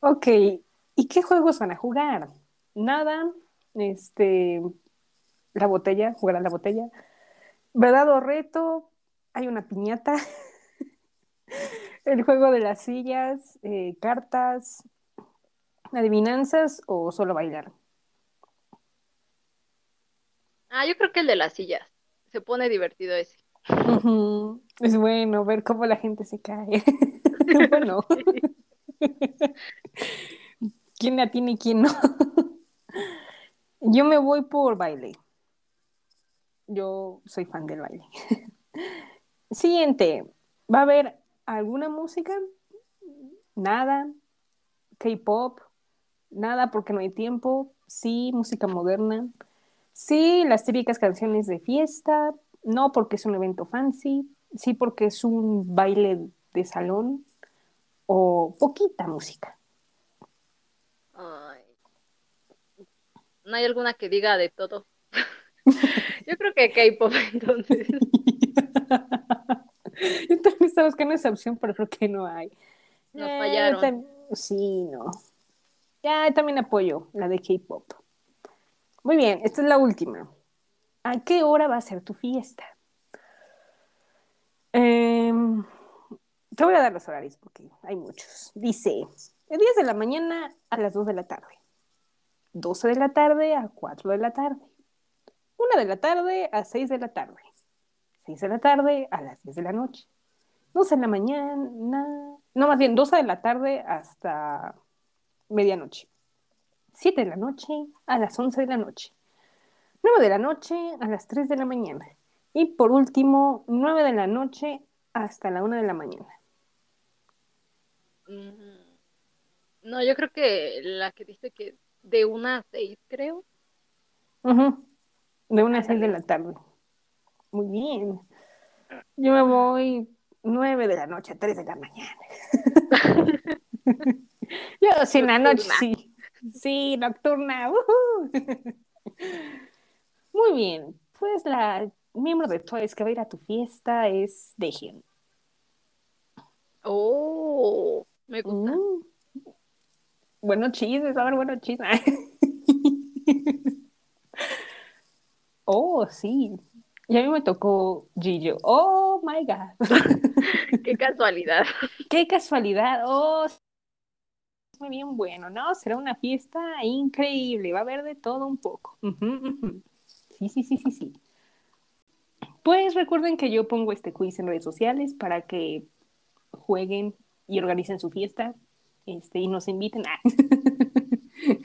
ok, ¿y qué juegos van a jugar? Nada, este, la botella, jugar a la botella. ¿Verdad o reto? Hay una piñata. El juego de las sillas, eh, cartas, adivinanzas o solo bailar. Ah, yo creo que el de las sillas. Se pone divertido ese. Es bueno ver cómo la gente se cae. bueno, quién la tiene y quién no. Yo me voy por baile. Yo soy fan del baile. Siguiente, ¿va a haber alguna música? Nada. K-pop, nada porque no hay tiempo. Sí, música moderna. Sí, las típicas canciones de fiesta. No porque es un evento fancy. Sí, porque es un baile de salón. O poquita música. Ay. No hay alguna que diga de todo. Yo creo que K-pop entonces. Yo también estaba buscando esa opción, pero creo que no hay. Nos Eh, fallaron. Sí, no. Ya también apoyo la de K-pop. Muy bien, esta es la última. ¿A qué hora va a ser tu fiesta? Em, te voy a dar los horarios porque hay muchos. Dice, de 10 de la mañana a las 2 de la tarde. 12 de la tarde a 4 de la tarde. 1 de la tarde a 6 de la tarde. 6 de la tarde a las 10 de la noche. 12 de la mañana, no, más bien 12 de la tarde hasta medianoche. 7 de la noche a las 11 de la noche. 9 de la noche a las 3 de la mañana. Y por último, 9 de la noche hasta la 1 de la mañana. Mm, No, yo creo que la que dice que de una a seis, creo. Ujú. De 1 a 6 de Ándale. la tarde. Muy bien. Yo me voy 9 de la noche a 3 de la mañana. Yo sí, en la noche sí. Sí, nocturna. Muy bien. Pues la miembro de Twice que va a ir a tu fiesta es Dejen. Oh, me gusta. Mm. Bueno, chismes, a haber buenos chismes. oh, sí. Y a mí me tocó Gillo. Oh my God. Qué casualidad. Qué casualidad. Oh, muy bien bueno, ¿no? Será una fiesta increíble. Va a haber de todo un poco. Sí, sí, sí, sí, sí. Pues recuerden que yo pongo este quiz en redes sociales para que jueguen y organicen su fiesta este, y nos inviten. Ah.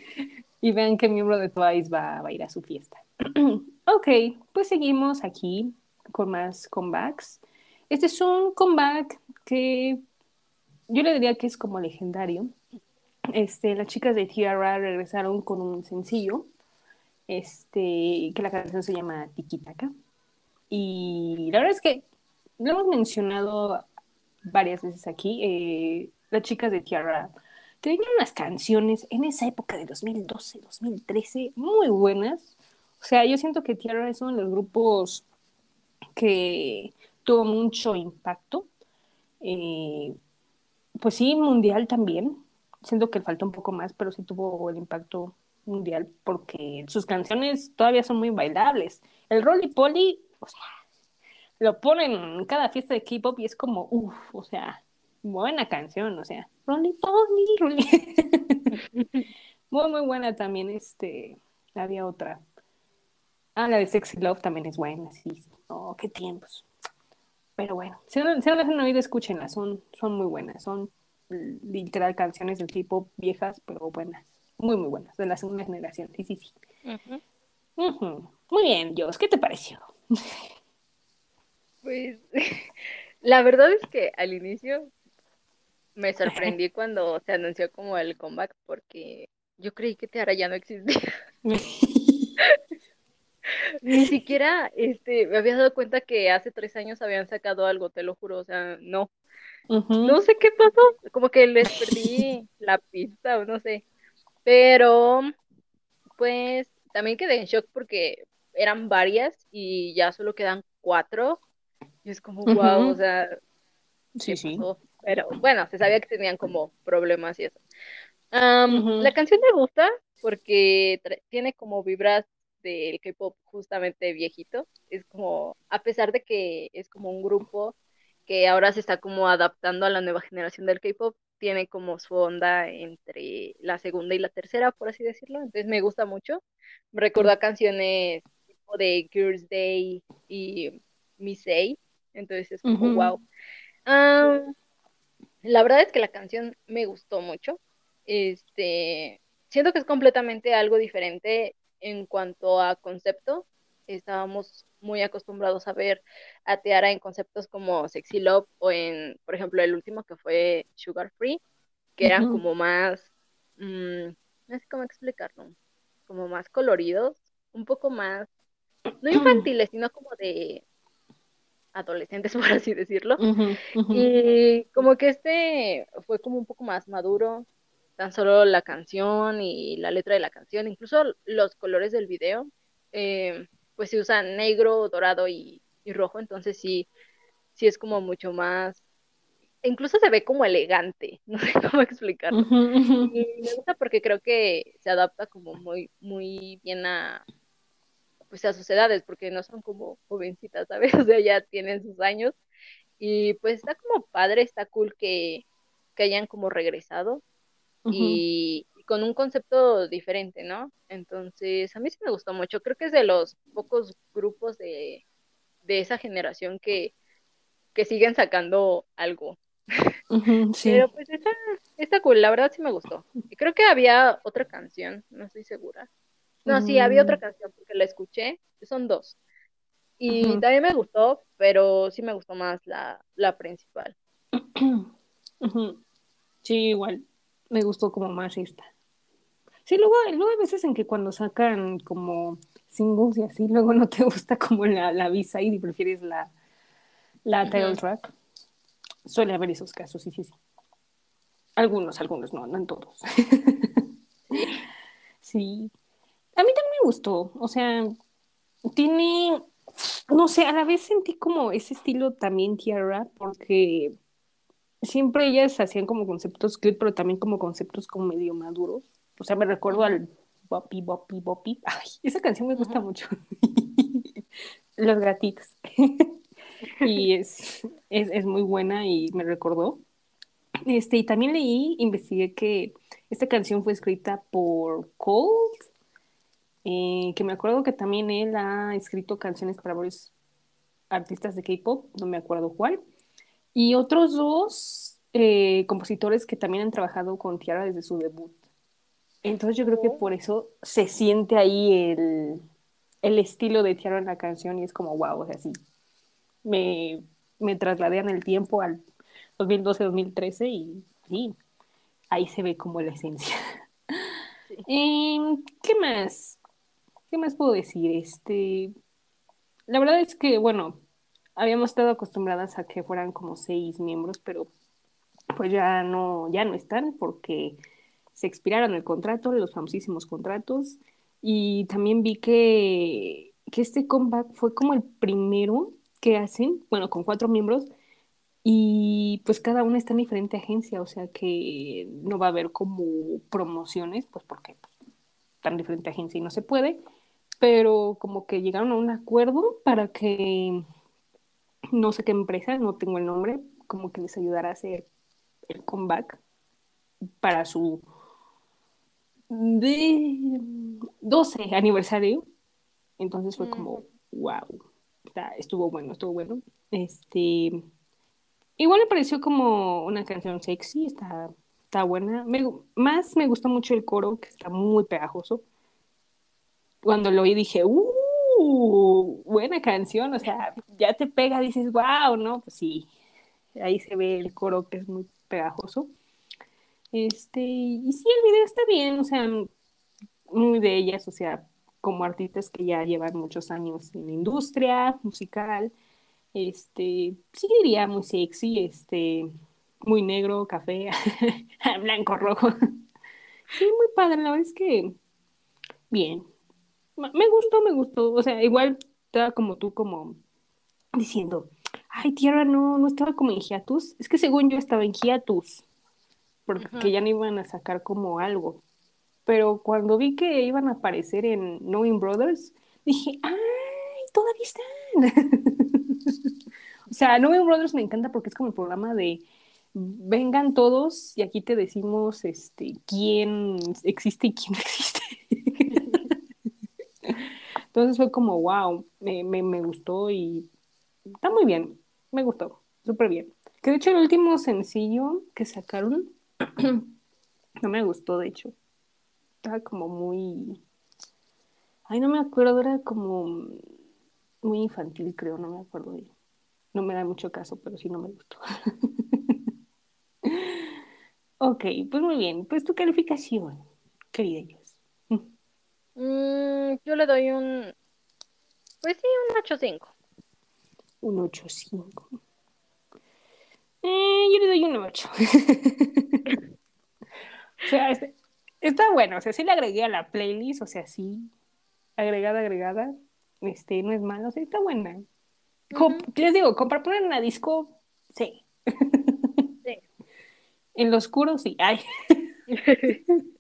y vean qué miembro de Twice va, va a ir a su fiesta. ok, pues seguimos aquí con más comebacks. Este es un comeback que yo le diría que es como legendario. Este, las chicas de Tiara regresaron con un sencillo, este, que la canción se llama Tiki Taka. Y la verdad es que lo hemos mencionado varias veces aquí. eh, las chicas de Tiara tenían unas canciones en esa época de 2012, 2013, muy buenas. O sea, yo siento que Tiara es uno de los grupos que tuvo mucho impacto. Eh, pues sí, mundial también. Siento que falta un poco más, pero sí tuvo el impacto mundial porque sus canciones todavía son muy bailables. El Rolly Polly, o sea, lo ponen en cada fiesta de K-pop y es como, uff, o sea, buena canción, o sea, Rolly Polly, muy, muy buena también, este, había otra. Ah, la de Sexy Love también es buena, sí. Oh, qué tiempos. Pero bueno, si no, si no las han oído, escúchenlas, son, son muy buenas, son literal canciones del tipo viejas, pero buenas, muy, muy buenas, de la segunda generación, sí, sí, sí. Ujú. Ujú. Muy bien, Dios, ¿qué te pareció? Pues la verdad es que al inicio me sorprendí cuando se anunció como el comeback porque yo creí que Tiara ya no existía. Ni siquiera este, me había dado cuenta que hace tres años habían sacado algo, te lo juro, o sea, no, no sé qué pasó, como que les perdí la pista o no sé, pero pues también quedé en shock porque eran varias y ya solo quedan cuatro y es como, wow, o sea, Sí, ¿qué sí. pasó? Pero bueno, se sabía que tenían como problemas y eso. La canción me gusta porque tiene como vibras del K-pop justamente viejito. Es como, a pesar de que es como un grupo que ahora se está como adaptando a la nueva generación del K-pop, tiene como su onda entre la segunda y la tercera, por así decirlo. Entonces me gusta mucho. Me recuerda a canciones tipo de Girls' Day y Missy. Entonces es como, wow. Ah, la verdad es que la canción me gustó mucho. Este, siento que es completamente algo diferente en cuanto a concepto. Estábamos muy acostumbrados a ver a Tiara en conceptos como Sexy Love o en, por ejemplo, el último que fue Sugar Free, que eran como más, mm, no sé cómo explicarlo, como más coloridos, un poco más, no infantiles, sino como de adolescentes, por así decirlo. Y como que este fue como un poco más maduro, tan solo la canción y la letra de la canción, incluso los colores del video, eh, pues se usan negro, dorado y, y rojo, entonces sí, sí es como mucho más, incluso se ve como elegante, no sé cómo explicarlo. Y me gusta porque creo que se adapta como muy, muy bien a, pues a sus edades, porque no son como jovencitas, ¿sabes? O sea, ya tienen sus años. Y pues está como padre, está cool que, que hayan como regresado Y, y con un concepto diferente, ¿no? Entonces, a mí sí me gustó mucho. Creo que es de los pocos grupos de, de esa generación que, que siguen sacando algo. Sí. Pero pues está, está cool, la verdad sí me gustó. Y creo que había otra canción, no estoy segura. No, sí, había otra Mm, canción porque la escuché, son dos. Y también me gustó, pero sí me gustó más la, la principal. Sí, igual. Me gustó como más esta. Sí, luego, luego hay veces en que cuando sacan como singles y así, luego no te gusta como la, la B-side y prefieres la, la title Ujú. track. Suele haber esos casos, sí, sí, sí. Algunos, algunos, no, no en todos. Sí. A mí también me gustó. O sea, tiene, no sé, a la vez sentí como ese estilo también Tiara, porque siempre ellas hacían como conceptos cute, pero también como conceptos como medio maduros. O sea, me recuerdo al Boppy, Boppy, Boppy. Ay, esa canción me gusta mucho. Los gatitos. y es, es, es muy buena y me recordó. Este, y también leí, investigué que esta canción fue escrita por Cold, eh, que me acuerdo que también él ha escrito canciones para varios artistas de K-pop, no me acuerdo cuál, y otros dos eh, compositores que también han trabajado con Tiara desde su debut. Entonces yo creo que por eso se siente ahí el, el estilo de Tiara en la canción y es como, wow, o sea, sí, me, me trasladé en el tiempo al 2012-2013 y sí, ahí se ve como la esencia. Sí. ¿Qué más? ¿Qué más puedo decir? Este, la verdad es que, bueno, habíamos estado acostumbradas a que fueran como seis miembros, pero pues ya no, ya no están porque se expiraron el contrato, los famosísimos contratos, y también vi que, que este comeback fue como el primero que hacen, bueno, con cuatro miembros, y pues cada una está en diferente agencia, o sea que no va a haber como promociones, pues porque en diferente agencia y no se puede, pero como que llegaron a un acuerdo para que no sé qué empresa, no tengo el nombre, como que les ayudara a hacer el comeback para su de 12 aniversario. Entonces fue como, wow, está, estuvo bueno, estuvo bueno. Este, igual me pareció como una canción sexy, está, está buena. Me, más me gustó mucho el coro, que está muy pegajoso. Cuando lo oí dije, ¡uh! Buena canción, o sea, ya te pega, dices, wow, ¿no? Pues sí, ahí se ve el coro que es muy pegajoso. Este, y sí, el video está bien, o sea, muy de ellas, o sea, como artistas que ya llevan muchos años en la industria musical, este, sí diría muy sexy, este, muy negro, café, blanco, rojo. Sí, muy padre, la verdad es que bien. Me gustó, me gustó, o sea, igual estaba como tú, como diciendo, ay, tierra, no, no estaba como en hiatus, es que según yo estaba en hiatus, porque ya no iban a sacar como algo. Pero cuando vi que iban a aparecer en Knowing Brothers, dije, ¡ay, todavía están! o sea, Knowing Brothers me encanta porque es como el programa de vengan todos y aquí te decimos este, quién existe y quién no existe. Entonces fue como, wow, me, me, me gustó y está muy bien, me gustó, súper bien. Que de hecho el último sencillo que sacaron no me gustó, de hecho. Estaba como muy... Ay, no me acuerdo, era como muy infantil, creo, no me acuerdo de No me da mucho caso, pero sí no me gustó. ok, pues muy bien. Pues tu calificación, querida. Mm, yo le doy un, pues sí, un 8.5. Un 8.5. Eh, yo le doy un 8. o sea, este, está bueno, o sea, sí le agregué a la playlist, o sea, sí, agregada, agregada, este, no es malo, o sea, está buena. Com- Les digo, comprar poner en la disco, sí. Sí. En lo oscuro, sí. Ay.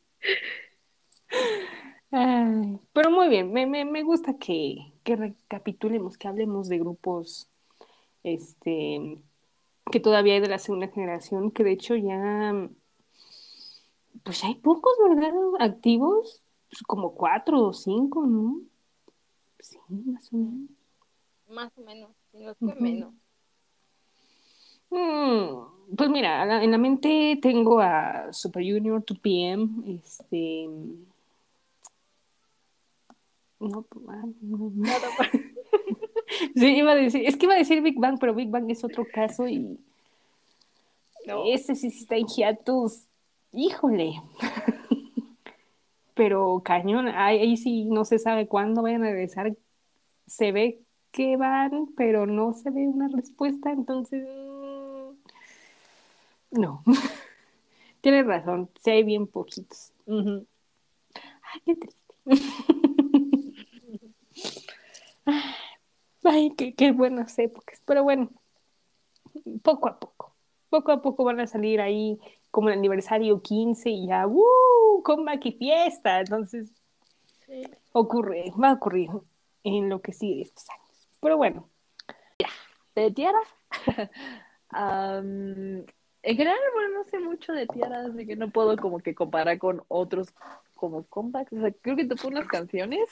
Ay, pero muy bien, me, me, me gusta que, que recapitulemos, que hablemos de grupos este, que todavía hay de la segunda generación, que de hecho ya, pues hay pocos, ¿verdad? Activos, pues como cuatro o cinco, ¿no? Sí, más o menos. Más o menos, si no es que Ujú. menos. Mm, pues mira, en la mente tengo a Super Junior, 2PM, este... No, pues, ah, no, no. Nada más. Sí, iba a decir, es que iba a decir Big Bang, pero Big Bang es otro caso y No. ese sí está en hiatus. Híjole. Pero cañón, ahí, ahí sí no se sabe cuándo vayan a regresar. Se ve que van, pero no se ve una respuesta, entonces mm, no. Tienes razón, sí hay bien poquitos. Ujú. Ay, qué triste. Ay, qué, qué buenas épocas. Pero bueno, poco a poco. Poco a poco van a salir ahí como el aniversario 15 y ya, ¡uh! Comeback y fiesta. Entonces, Sí. ocurre, va a ocurrir en lo que sigue estos años. Pero bueno, de Tiara. Am, en general, bueno, no sé mucho de Tiara, así que no puedo como que comparar con otros como comebacks. O sea, creo que tocó unas canciones.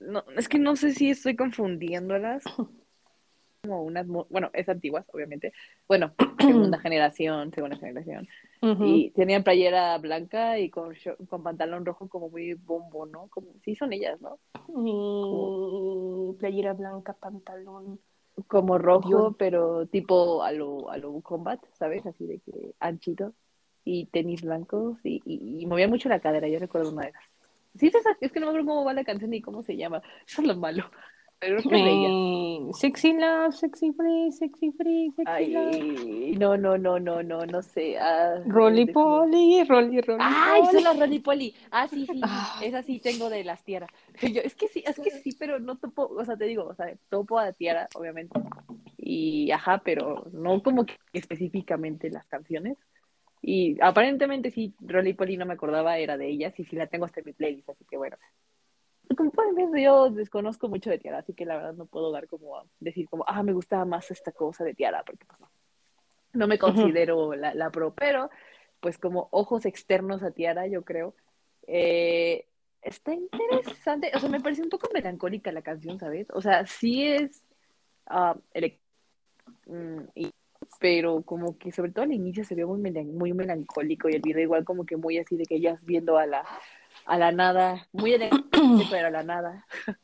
No, es que no sé si estoy confundiéndolas. como unas, bueno, es antiguas, obviamente. Bueno, segunda generación, segunda generación. Y tenían playera blanca y con, con pantalón rojo como muy bombo, ¿no? Como, sí son ellas, ¿no? Playera blanca, pantalón. Como rojo, Dios. pero tipo a lo, a lo combat, ¿sabes? Así de que anchito y tenis blancos y, y, y movían mucho la cadera, yo recuerdo una de esas. Sí, es, que no me acuerdo cómo va la canción ni cómo se llama, eso es lo malo. Pero es. Eh, sexy love, sexy free, sexy free, sexy love. Ay, no, no, no, no, no, no sé. Ah, Rolly déjame- Polly, Rolly, Rolly Ay, son las Rolly Polly. Ah, sí, sí, sí. Ah. Esa sí tengo de las tierras. Yo, es que sí, es que sí, pero no topo, o sea, te digo, o sea, topo a tierra, obviamente. Y ajá, pero no como que específicamente las canciones. Y aparentemente sí, Rolly Polly no me acordaba, era de ellas, y sí la tengo hasta en mi playlist, así que bueno. Como pueden ver, yo desconozco mucho de Tiara, así que la verdad no puedo dar como decir como, ah, me gustaba más esta cosa de Tiara, porque pues no. No me considero la, la pro, pero pues como ojos externos a Tiara, yo creo. Eh, está interesante, o sea, me parece un poco melancólica la canción, ¿sabes? O sea, sí es mm, y- pero como que sobre todo al inicio se ve muy, muy melancólico y el video igual como que muy así de que ellas viendo a la, a la nada, muy elegante, pero a la nada,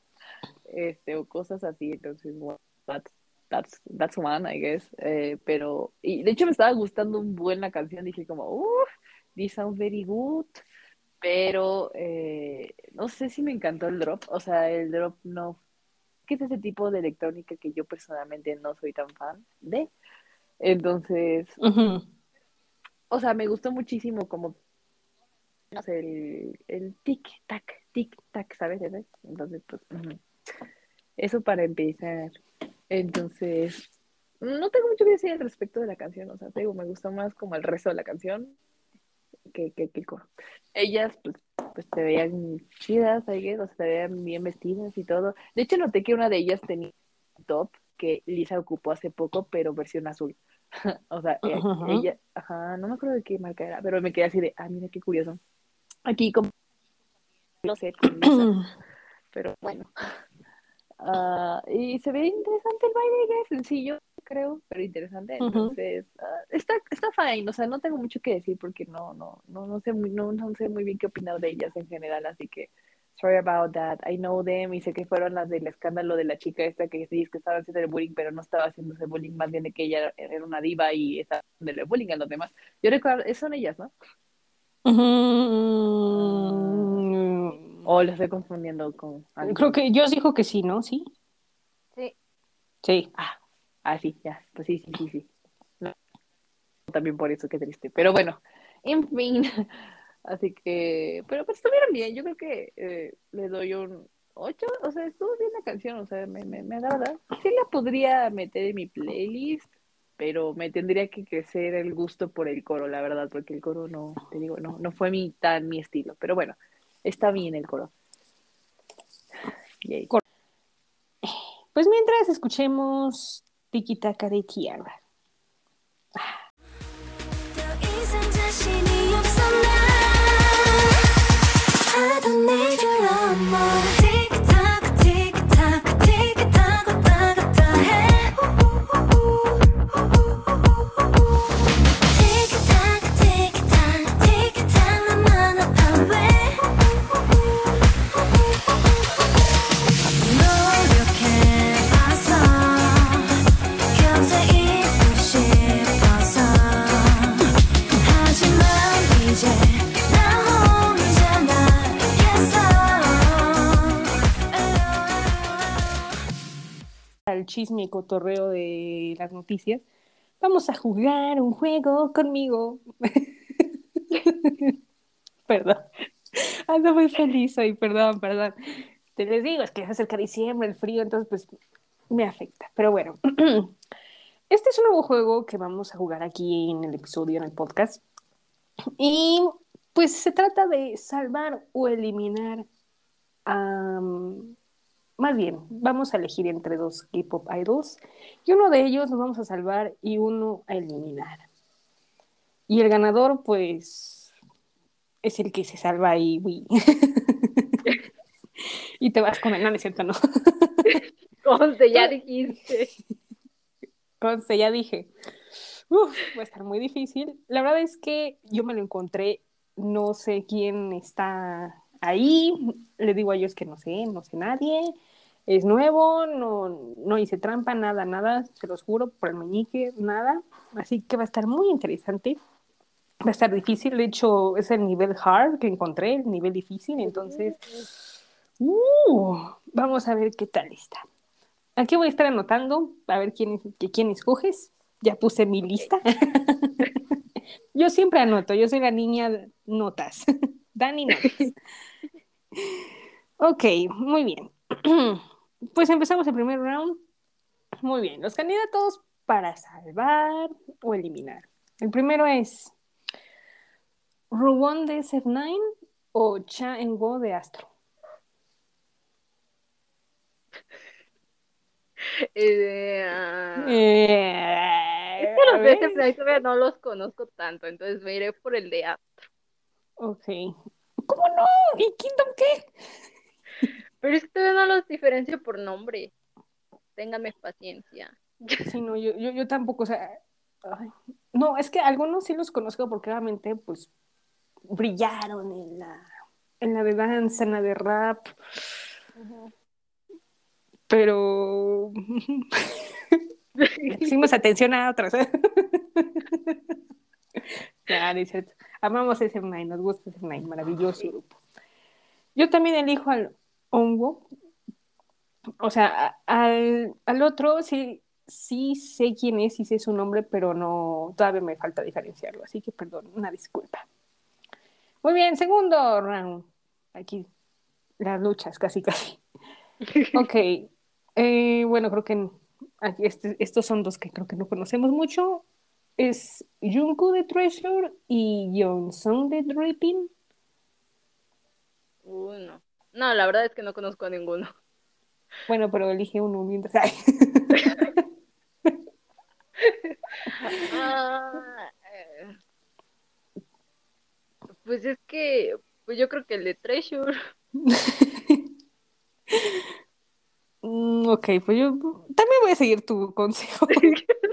este, o cosas así, entonces, bueno, that's, that's, that's one, I guess, eh, pero, y de hecho me estaba gustando un buen la canción, dije como, uff, this sounds very good, pero eh, no sé si me encantó el drop, o sea, el drop no, que es ese tipo de electrónica que yo personalmente no soy tan fan de, entonces, o sea, me gustó muchísimo como no sé, el, el tic tac, tic tac, ¿sabes? Entonces, pues, ujú. eso para empezar. Entonces, no tengo mucho que decir al respecto de la canción, o sea, te digo, me gustó más como el resto de la canción que, que, que el coro. Ellas, pues, pues se veían chidas, o sea, se veían bien vestidas y todo. De hecho, noté que una de ellas tenía top que Lisa ocupó hace poco, pero versión azul. O sea, eh, Ajá. ella, ajá, no me acuerdo de qué marca era, pero me quedé así de, ah, mira qué curioso. Aquí como, no sé, con Lisa, pero bueno. Ah, y se ve interesante el baile, es sencillo, creo, pero interesante. Entonces, ah, está, está fine, o sea, no tengo mucho que decir porque no, no, no, no sé muy, no, no sé muy bien qué opinar de ellas en general, así que sorry about that. I know them y sé que fueron las del escándalo de la chica esta que sí es que estaba haciendo el bullying, pero no estaba haciéndose bullying, más bien de que ella era una diva y estaba haciendo el bullying a los demás. Yo recuerdo, son ellas, ¿no? Ujú. O lo estoy confundiendo con algo. Creo que Dios dijo que sí, ¿no? Sí. Sí. Sí. Ah, sí, ya, pues sí, sí, sí, sí. No, También por eso, qué triste. Pero bueno, en fin. Así que, pero pues estuvieron bien. Yo creo que eh, le doy un 8. O sea, estuvo bien la canción. O sea, me, me, me agrada. Sí la podría meter en mi playlist, pero me tendría que crecer el gusto por el coro, la verdad, porque el coro no, te digo, no, no fue mi, tan mi estilo. Pero bueno, está bien el coro. Yay. Pues mientras escuchemos Tiki Taka de Tiara. Chisme y cotorreo de las noticias, vamos a jugar un juego conmigo. perdón. Ando muy feliz hoy, perdón, perdón. Te les digo, es que se acerca diciembre, el frío, entonces pues me afecta. Pero bueno, este es un nuevo juego que vamos a jugar aquí en el episodio, en el podcast. Y pues se trata de salvar o eliminar a... Más bien, vamos a elegir entre dos K-pop idols y uno de ellos nos vamos a salvar y uno a eliminar. Y el ganador, pues, es el que se salva ahí, uy. y te vas con él, no, no es cierto, no. Conste, ya dijiste. Conste, ya dije. Uf, va a estar muy difícil. La verdad es que yo me lo encontré, no sé quién está ahí. Le digo a ellos que no sé, no sé nadie. Es nuevo, no, no hice trampa, nada, nada, se los juro, por el meñique, nada. Así que va a estar muy interesante. Va a estar difícil, de hecho es el nivel hard que encontré, el nivel difícil, entonces uh, vamos a ver qué tal está. Aquí voy a estar anotando, a ver quién, que- quién escoges. Ya puse mi lista. yo siempre anoto, yo soy la niña de notas. Dani notas. ok, muy bien. pues empezamos el primer round. Muy bien, los candidatos para salvar o eliminar. El primero es Ruwon de SF9 o Cha Engo de Astro. Eh, ah, Eh, es que los de ver. ese Fly todavía no los conozco tanto, entonces me iré por el de A. Ok. ¿Cómo no? ¿Y Kingdom qué? Pero es que todavía no los diferencio por nombre. Téngame paciencia. Sí, no, yo, yo, yo tampoco, o sea, ay, no, es que algunos sí los conozco porque obviamente, pues, brillaron en la, en la de danza, en la de rap, pero pusimos atención a otras. Claro, es cierto. Amamos ese Nine, nos gusta ese Nine, maravilloso grupo. Yo también elijo al Hongo. O sea, al, al otro sí, sí sé quién es, sí sé su nombre, pero no, todavía me falta diferenciarlo, así que perdón, una disculpa. Muy bien, segundo round. Aquí las luchas, casi, casi. Ok, eh, bueno, creo que aquí este- estos son dos que creo que no conocemos mucho. Es Junko de Treasure y Yeonsung de Dripping. Uy, no. La verdad es que no conozco a ninguno. Bueno, pero elige uno mientras. Ah, eh, pues es que, pues yo creo que el de Treasure. Mm, ok, pues yo también voy a seguir tu consejo.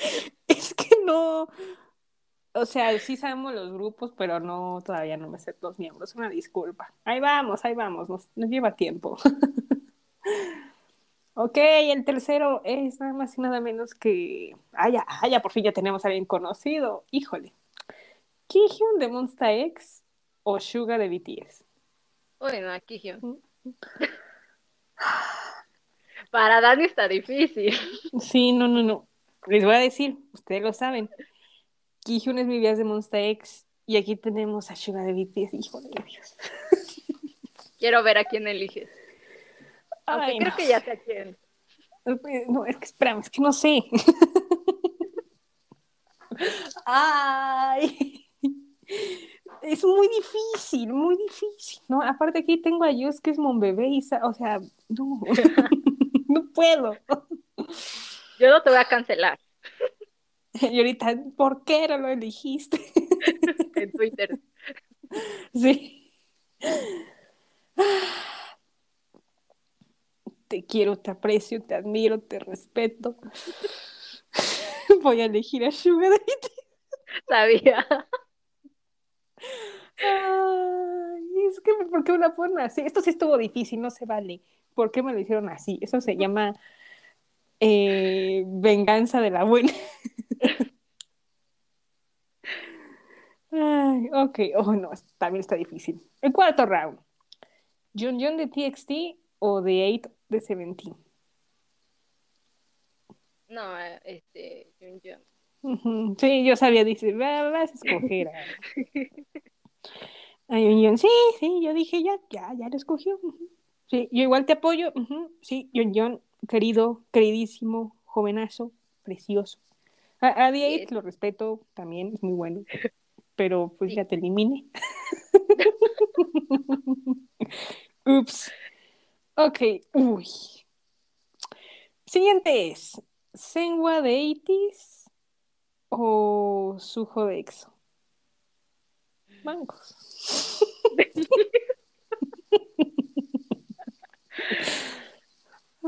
Es que no. O sea, sí sabemos los grupos, pero no, todavía no me sé los miembros. Una disculpa. Ahí vamos, ahí vamos, nos, nos lleva tiempo. Ok, el tercero es nada más y nada menos que. Ah, ya, ah, ya, por fin ya tenemos a alguien conocido. Híjole. ¿Kihyun de Monsta X o Suga de BTS? Uy, no, aquí Hyun. Para Dani está difícil. Sí, no, no, no. Les voy a decir, ustedes lo saben. Kihyun es mi vías de Monsta X y aquí tenemos a Suga de BTS. Híjole, Dios. Quiero ver a quién eliges. Aunque Ay, creo no que ya sé a quién. No, es que espérame, es que no sé. Ay, es muy difícil, muy difícil, ¿no? Aparte aquí tengo a Yus que es Monbebé y, sa- o sea, no, no puedo. Yo no te voy a cancelar Y ahorita, ¿por qué no lo elegiste? en Twitter. Sí. Te quiero, te aprecio, te admiro, te respeto. Voy a elegir a Sugar. Sabía. Ay, es que, ¿por qué me la ponen así? Esto sí estuvo difícil, no se vale. ¿Por qué me lo hicieron así? Eso se llama eh, venganza de la buena. Ay, ok, oh no, también está difícil. El cuarto round. Jun Jun de TXT o de 8 de Seventeen. No, eh, este, Jun. Ujú, Sí, yo sabía, dice, "Va- vas a escoger a, a Jun Jun". Sí, sí, yo dije, ya, ya, ya lo escogió. Sí, yo igual te apoyo. Sí, Jun, querido, queridísimo, jovenazo, precioso. A, a lo respeto, también es muy bueno, pero pues Sí. ya te elimine. Ups. Ok, uy. Siguiente es Senwa de 80s o Sujo de EXO. Mangos.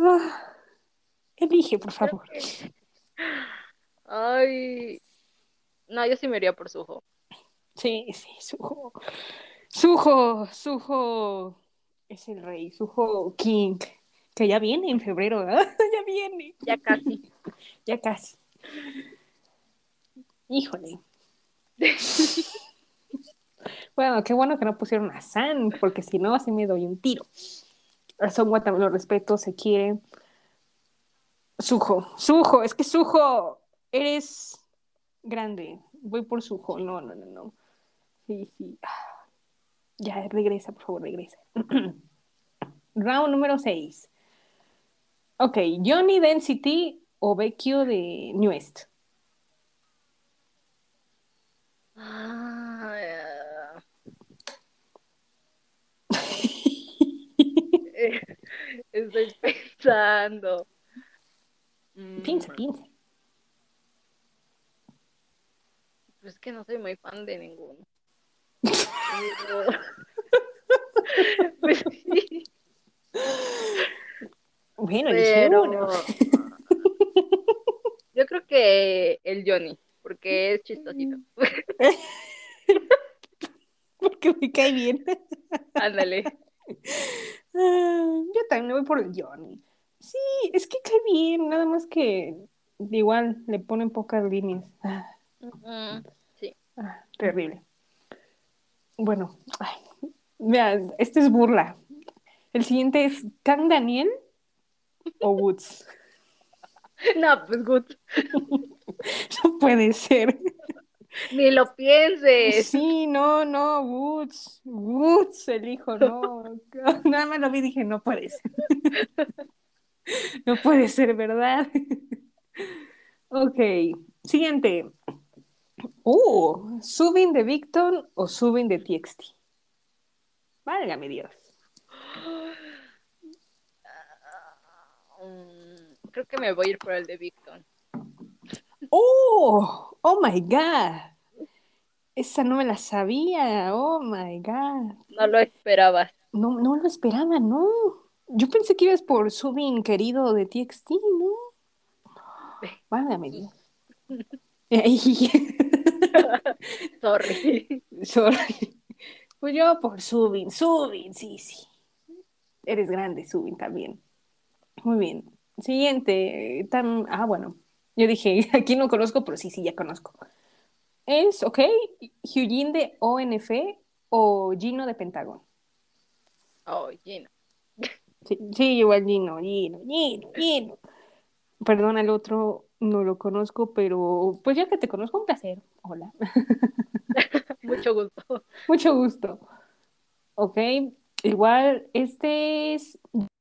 Ah, Elige, por favor. Ay. No, yo sí me iría por Suho. Sí, sí, Suho. Suho, Suho es el rey, Suho King, que ya viene en febrero, ¿verdad? ya viene, Ya casi. ya casi. Híjole. Bueno, qué bueno que no pusieron a San, porque si no, así me doy un tiro. Songwa también lo respeto, se quiere. Sujo, Sujo, es que Sujo, eres grande. Voy por Sujo, no, no, no, no. Sí, sí. Ya, regresa, por favor, regresa. Round número 6. Ok, Johnny Density o Vecchio de New West. Ah, eh, Estoy pensando. Mm, Piensa, piensa. Pues es que no soy muy fan de ninguno. Pues sí, Bueno, elige pero uno. yo creo que el Johnny, porque es chistosito. Porque me cae bien. Ándale. Ah, yo también voy por el Johnny. Sí, es que cae bien, nada más que igual le ponen pocas líneas. Ah, Sí. ah, terrible. Bueno, ay, vean, este es burla. El siguiente es Kang Daniel o Woods. No, pues good. No puede ser. Ni lo pienses. Sí, no, no, Woods. Woods, el hijo, no. Nada más lo vi y dije, no puede ser. No puede ser, ¿verdad? Ok, siguiente. Uh, Subin de Victon o Subin de TXT. Válgame Dios. Mm, Creo que me voy a ir por el de Victon. Oh, oh my God. Esa no me la sabía. Oh my God. No lo esperabas. No, no lo esperaba, no. Yo pensé que ibas por Subin, querido de TXT, ¿no? Válgame Dios. Sorry. Sorry. Pues yo por Subin, Subin, sí, sí. Eres grande, Subin también. Muy bien. Siguiente. Tam- Ah, bueno. Yo dije, aquí no conozco, pero sí, sí, ya conozco. Es, ok, Hyujin de ONF o Gino de Pentagon. Oh, Gina. Sí, sí, igual Gino, Gino, Gino, Gino. Perdón, el otro no lo conozco, pero pues ya que te conozco, un placer. Hola. Mucho gusto. Mucho gusto. Ok, igual, este es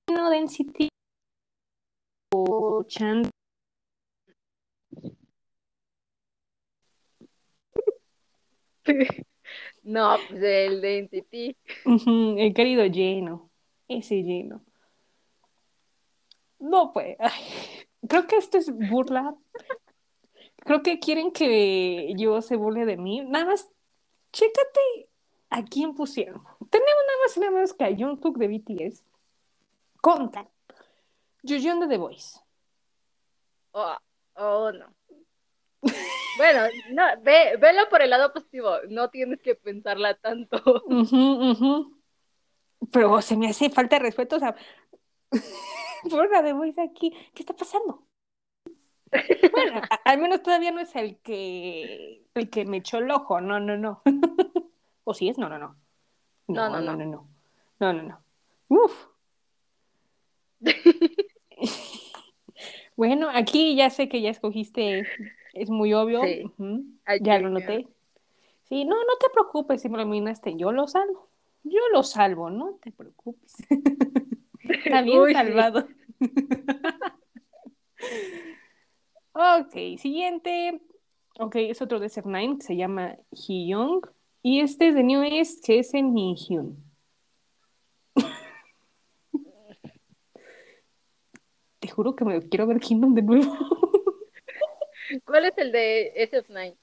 Gino Density o Chan. No, pues el de. Ujú, el querido Gino. Ese Gino. No, pues. ay, creo que esto es burla. Creo que quieren que yo se burle de mí. Nada más, chécate a quién pusieron. Tenemos nada más y nada menos que a Jungkook de BTS. Conta. Juyeon de The Voice. Oh, oh, no. Bueno, no, ve, velo por el lado positivo. No tienes que pensarla tanto. Ujú, ujú. Pero se me hace falta de respeto, o sea, por la de aquí, ¿qué está pasando? Bueno, al menos todavía no es el que el que me echó el ojo, no, no, no. ¿O sí es? No. No, No, no, no, no. no, no. No, no, no. Uf. Bueno, aquí ya sé que ya escogiste, es muy obvio. Sí. Ya lo noté. Sí, no, no te preocupes si me lo eliminaste, yo lo salvo. Yo lo salvo, no te preocupes. Está bien Uy, sí. salvado. Ok, siguiente. Ok, es otro de Ser9 que se llama Hyung. Y este es de New East que es en Hyun. Te juro que me quiero ver Kingdom de nuevo. ¿Cuál es el de SF9?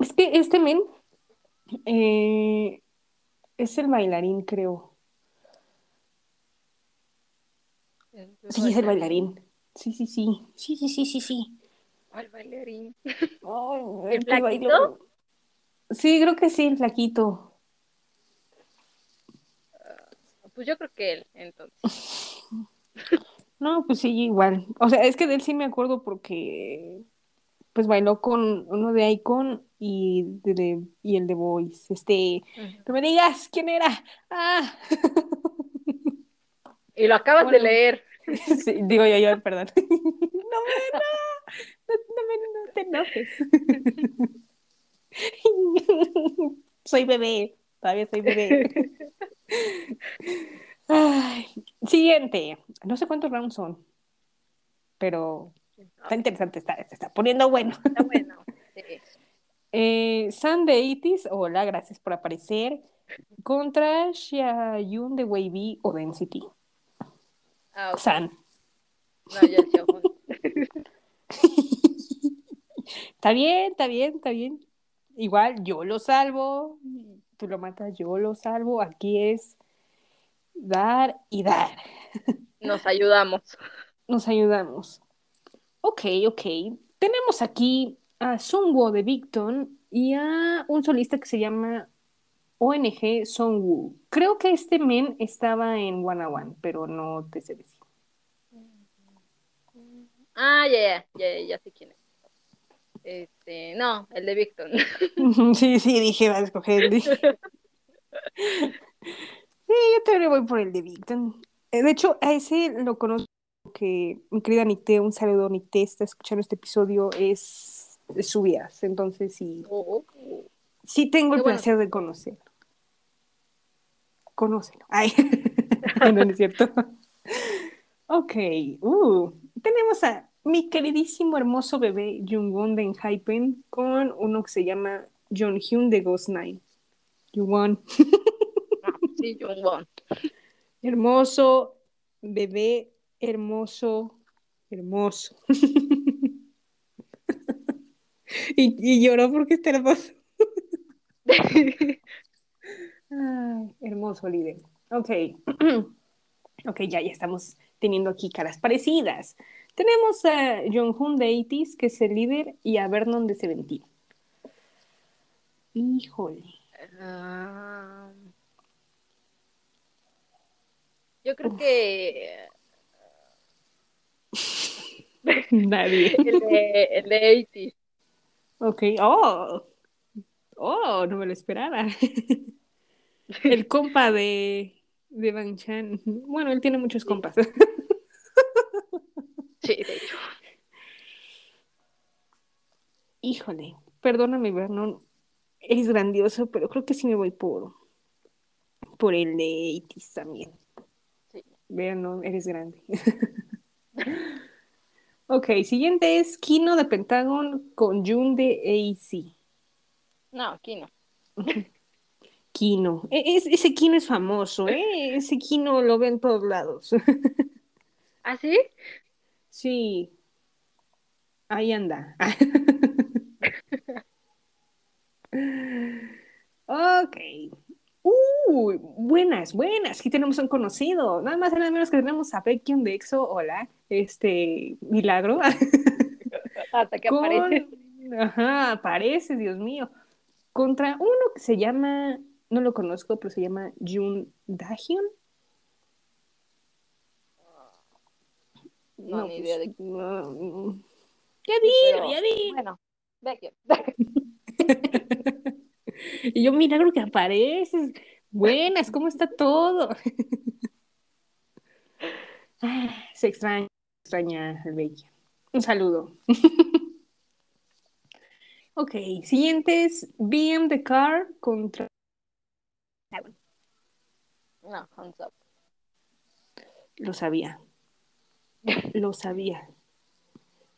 Es que este men eh, es el bailarín, creo. Sí, es el bailarín. Sí, sí, sí. Sí, sí, sí, sí, sí. ¿Cuál bailarín? Ay, ¿El el flaquito? Sí, creo que sí, el flaquito. Pues yo creo que él, entonces. No, pues sí, no O sea, es que de él sí me acuerdo porque pues bailó con uno de Icon y, de, y el de Voice. Este, Ujú. no me digas quién era. Ah. Y lo acabas Bueno. de leer. Sí, digo yo, yo, perdón. No me, no, no, no no te enojes. Soy bebé, todavía soy bebé. Ay, siguiente. No sé cuántos rounds son, pero está interesante, está, se está poniendo bueno. Está bueno. Sí. Eh, San de 80 hola, gracias por aparecer. Contra Xiaoyun de Wavy o Density. Ah. San. No, ya. Está bien, está bien, está bien. Igual yo lo salvo, tú lo matas, yo lo salvo. Aquí es dar y dar. Nos ayudamos. Nos ayudamos. Ok, ok. Tenemos aquí a Sungwoo de Victon y a un solista que se llama ONG Songwoo. Creo que este men estaba en One a One, pero no te sé decir. Ah, ya, ya, ya, ya sé quién es. Este, no, el de Victor. Sí, sí, dije, va a escoger. dije. Sí, yo también voy por el de Victon. Eh, De hecho, a ese lo conozco que mi querida Nicté, un saludo, Nicté, está escuchando este episodio, es, es su vías. Entonces, sí, Oh, sí tengo el bueno. placer de conocerlo. Conócelo. Ay, Ay, no, no es cierto. Ok, uh, tenemos a mi queridísimo hermoso bebé Jungwon de Enhypen con uno que se llama John Hyun de Ghost Nine. Jungwon, ah, sí, Jungwon. hermoso bebé, hermoso, hermoso. y, y lloró porque está hermoso. Ay, hermoso líder. Ok. ok, ya, ya estamos teniendo aquí caras parecidas. Tenemos a Jonghoon de 80 que es el líder, y a Vernon de Seventeen. Híjole. Ah, yo creo que Nadie. el de, el de 80 Ok. Oh. Oh, no me lo esperaba. El compa de, de Bang Chan. Bueno, él tiene muchos compas. Sí, de hecho. Híjole, perdóname, Vernon, eres grandioso, pero creo que sí me voy por, por el de Itis también. Sí. Vernon, eres grande. ok, siguiente es Kino de Pentagon con Jun de AC. No, aquí no. Kino. E- es- ese Kino es famoso, ¿eh? Ese Kino lo ve en todos lados. ¿Ah, sí? Sí. Ahí anda. Ok. Uh, buenas, buenas. Aquí tenemos un conocido. Nada más y nada menos que tenemos a Baekhyun de EXO. Hola. Este, milagro. Hasta que Con- aparece. Ajá, aparece, Dios mío. Contra uno que se llama, no lo conozco, pero se llama Jun Dahyun. No, ni idea de no, Ya dilo. Bueno, Becky. Y yo, milagro que apareces. Buenas, ¿cómo está todo? Ah, se extraña, se extraña el bello. Un saludo. ok, siguientes. BM The Car contra. No, hands up. Lo sabía. Lo sabía.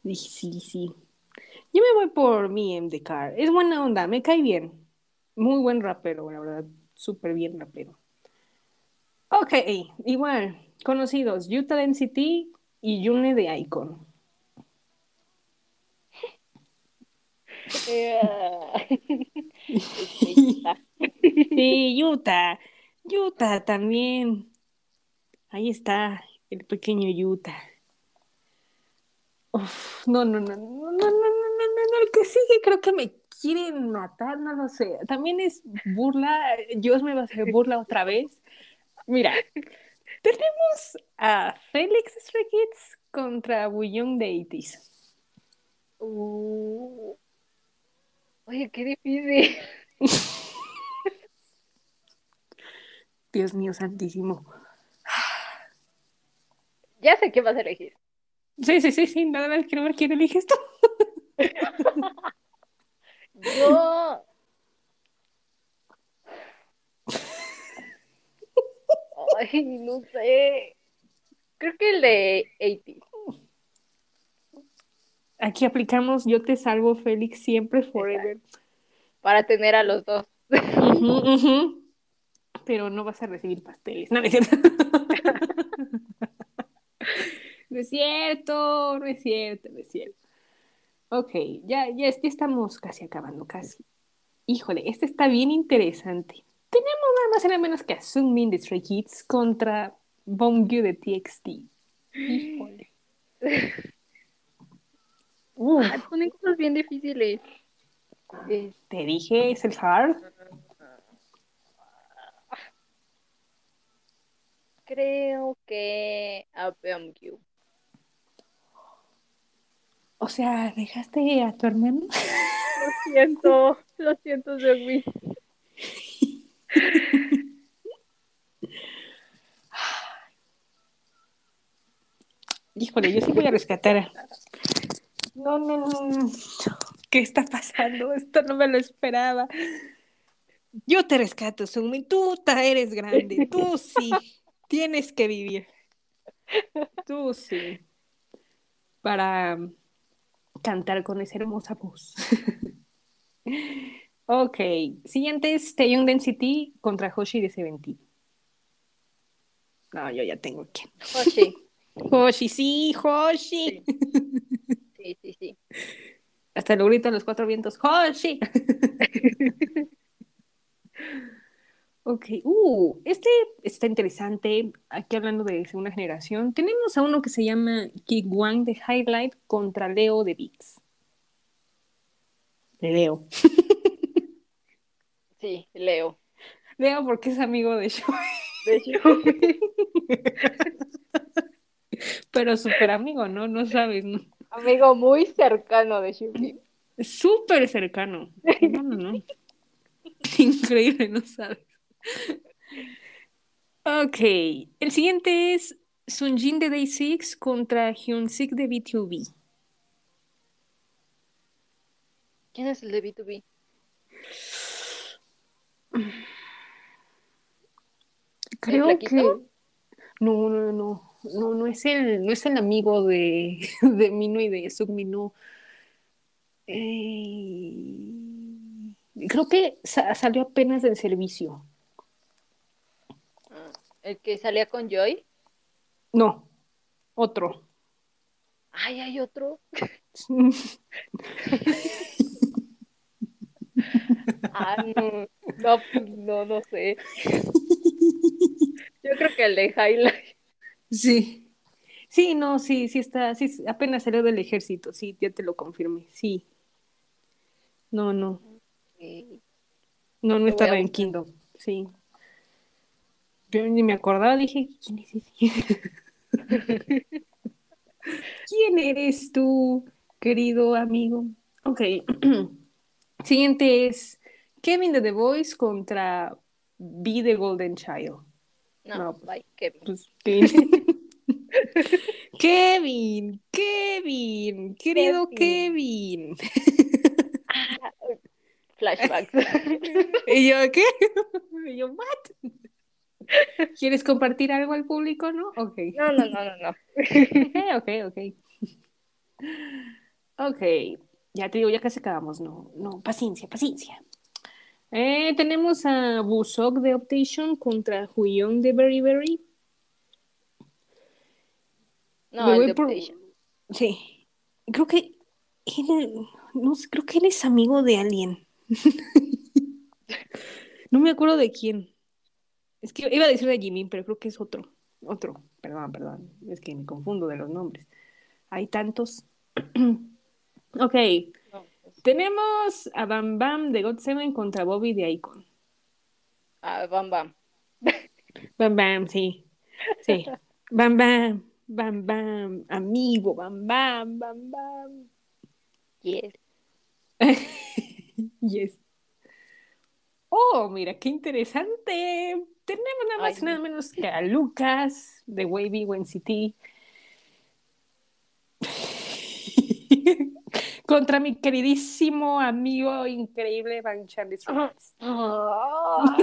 Dije, sí, sí. Yo me voy por BM The Car. Es buena onda, me cae bien. Muy buen rapero, la verdad. Súper bien rapero. Ok, igual. Conocidos. Utah Density y Yune de Icon. Este, ah, Sí, Utah. Utah también. Ahí está el pequeño Utah. Uf, no, no, no, no, no, no, no, no, no, el que sigue creo que me quieren matar, no lo sé. También es burla, Dios me va a hacer burla otra vez. Mira, tenemos a Félix Stray Kids contra Bouillon de 80s. Uh. Oye, qué difícil. Dios mío santísimo. Ya sé qué vas a elegir. Sí, sí, sí, sí, nada más quiero ver quién elige esto. Yo. Ay, no sé. Creo que el de 80. Aquí aplicamos Yo te salvo, Félix, siempre, forever. Para tener a los dos. Pero no vas a recibir pasteles. No, no es cierto. No es cierto, no es cierto, no es cierto. Ok, ya, ya, ya estamos casi acabando, casi. Híjole, este está bien interesante. Tenemos nada más y nada menos que a Sungmin de Stray Kids contra Bongyu de TXT. Híjole. Uf, Ah, Ponen cosas bien difíciles. Eh, te dije, es el hard. creo que a Beomgyu. O sea, ¿dejaste a tu hermano? Lo siento, lo siento, Zoe. Híjole, yo sí voy a rescatar. No, no, no. ¿Qué está pasando? Esto no me lo esperaba. Yo te rescato, Sumi. Tú eres grande. Tú sí. Tienes que vivir. Tú sí. Para cantar con esa hermosa voz. ok. Siguiente es Taeyong Density contra Hoshi de Seventeen. No, yo ya tengo que. Hoshi. Hoshi, sí, Hoshi. Sí, sí, sí. Hasta lo grito en los cuatro vientos. ¡Hoshi! Ok. Uh, este está interesante. Aquí hablando de segunda generación. Tenemos a uno que se llama Kigwan de Highlight contra Leo de Beats. De Leo. Sí, Leo. Leo porque es amigo de Shoei. De Pero súper amigo, ¿no? No sabes, ¿no? amigo muy cercano de Shuki. Súper cercano. No, no, no. Increíble, no sabes. Ok, el siguiente es Sunjin de Day 6 contra Hyunsik de B2B. ¿Quién es el de B2B? Creo que no, no, no, no, no es el, no es el amigo de, de Minu y de Subminu. Eh, creo que sa- salió apenas del servicio. ¿El que salía con Joy? No, otro. Ay, hay otro. Ah, no, no, no, no sé. Yo creo que el de Highlight. Sí. Sí, no, sí, sí está, sí, apenas salió del ejército, sí, ya te lo confirmé, sí. No, no, no, no estaba en. Kingdom, sí. Yo ni me acordaba, dije, ¿quién es ese? ¿Quién eres tú, querido amigo? Ok. Siguiente es Kevin de The Voice contra B de Golden Child. No, No, bye, Kevin. Pues, Kevin. Kevin, Kevin, querido Kevin. Ah, flashbacks. ¿Y yo qué? ¿Y yo, what? ¿Quieres compartir algo al público, no? Ok. No, no, no, no, no. Ok, ok, ok. Ok, ya te digo, ya casi acabamos, no, no, paciencia, paciencia. Eh, tenemos a Busok de Optation contra Huyong de Berry Berry. No, el de por-. Sí, creo que él, no sé, creo que él es amigo de alguien. No me acuerdo de quién. Es que iba a decir de Jimin, pero creo que es otro. Otro, perdón, perdón. Es que me confundo de los nombres. Hay tantos. ok, No, pues, tenemos a Bam Bam de God Seven contra Bobby de Icon. ah, Bam Bam. Bam Bam, sí. Sí. Bam Bam, Bam Bam, amigo, Bam Bam, Bam Bam. Yes. Yes. Oh, mira, qué interesante. Tenemos nada más Ay, y nada menos que a Lucas de Wavy Wen City. Contra mi queridísimo amigo increíble Van Charles. Ah,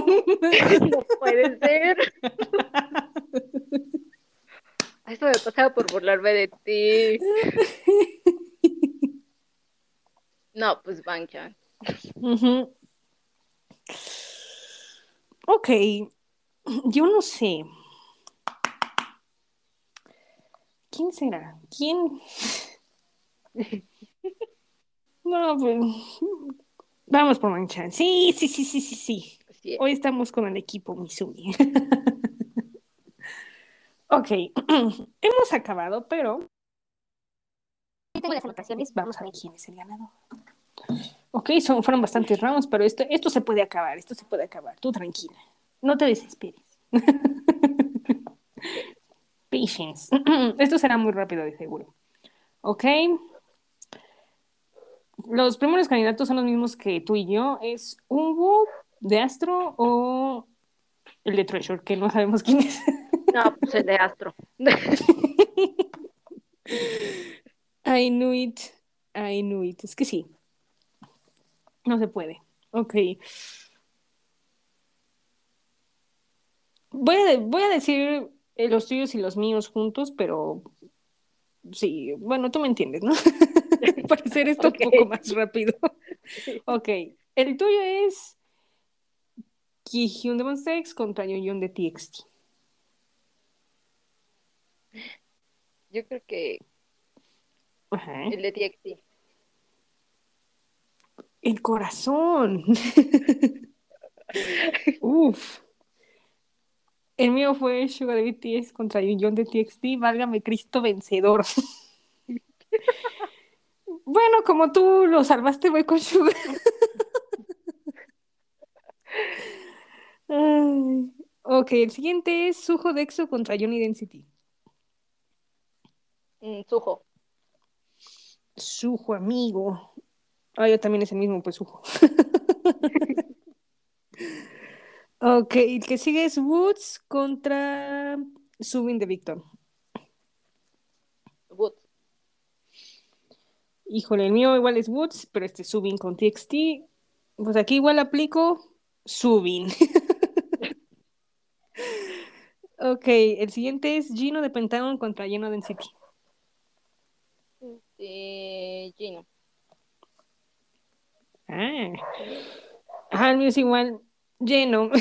no puede ser. Esto me pasaba por burlarme de ti. No, pues Banchan. Ujú. Ok, yo no sé. ¿Quién será? ¿Quién? No, pues vamos por Manchan. Sí, sí, sí, sí, sí, sí. Es. Hoy estamos con el equipo Misumi. ok, hemos acabado, pero tengo las anotaciones. vamos a ver quién es el ganador. Ok, son, fueron bastantes rounds, pero esto, esto se puede acabar, esto se puede acabar. Tú tranquila, no te desesperes. Patience. Esto será muy rápido, de seguro. Ok. Los primeros candidatos son los mismos que tú y yo. ¿Es Ungu de Astro o el de Treasure? Que no sabemos quién es. No, pues el de Astro. I knew it. I knew it. Es que sí. No se puede. Ok. Voy a, voy a decir eh, los tuyos y los míos juntos, pero sí, bueno, tú me entiendes, ¿no? Para hacer esto un poco más rápido. Ok. El tuyo es Kihyun de Monsta X contra Yoyon de TXT. Yo creo que Ajá. el de TXT. El corazón. Uf. El mío fue Sugar de BTS contra Yoon de TXT. Válgame Cristo vencedor. Bueno, como tú lo salvaste, voy con Sugar. Ay. Ok, el siguiente es Suho Dexo contra Johnny Density. Mm, Sujo. Sujo, amigo. Ah, yo también es el mismo, pues Sujo. Ok, el que sigue es Woods contra Subin de Victor. Woods. Híjole, el mío igual es Woods, pero este es Subin con TXT. Pues aquí igual aplico Subin. ok, el siguiente es Gino de Pentagon contra Geno Density. Eh, Gino. Ah. Ah, el mío es igual. Lleno.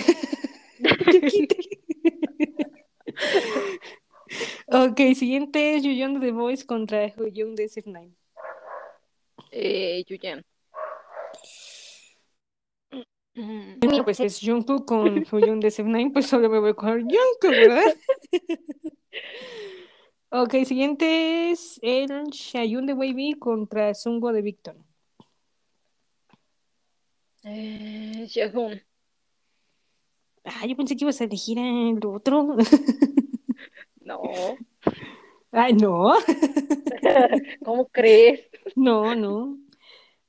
ok, siguiente es Yuyon de The Voice contra Huyun de SF9. Eh, Yuyan. El mío, pues es Jungkook con Huyun de SF9, pues solo me voy con Jungkook, ¿verdad? ok, siguiente es el Shayun de Wavy contra Sungo de Victor. Eh. Ah, yo pensé que ibas a elegir al otro. No. Ay, no. ¿Cómo crees? No, no.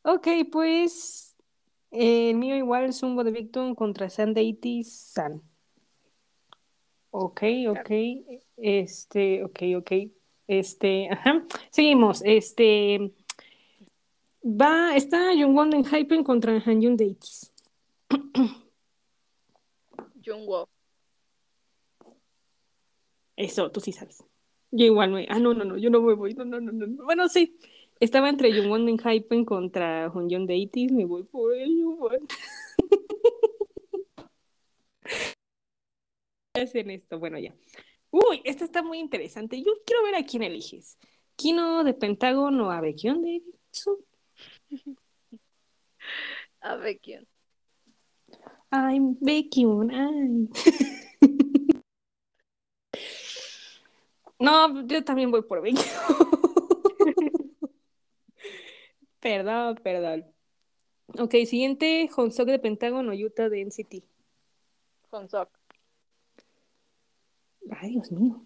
Ok, pues eh, el mío igual Zungo de Victor contra Sandeity San. Ok, ok. Este, ok, ok. Este, ajá. Seguimos. Este va, está Jungwon en Hypen contra Hanyun Deities. Jungwo. Eso, tú sí sabes. Yo igual me. Ah, no, no, no, yo no me voy. No, no, no, no. no. Bueno, sí. Estaba entre Jungwon en Hypen contra Hanyun Deities. Me voy por el Jungwon. hacen esto? Bueno, ya. Uy, esta está muy interesante. Yo quiero ver a quién eliges. Kino de Pentágono a Baekhyun de Jitsu. A quién. Ay. No, yo también voy por Baekhyun. Perdón, perdón. Ok, siguiente, Honsok de Pentágono, Utah de NCT. Honsok. Ay, Dios mío.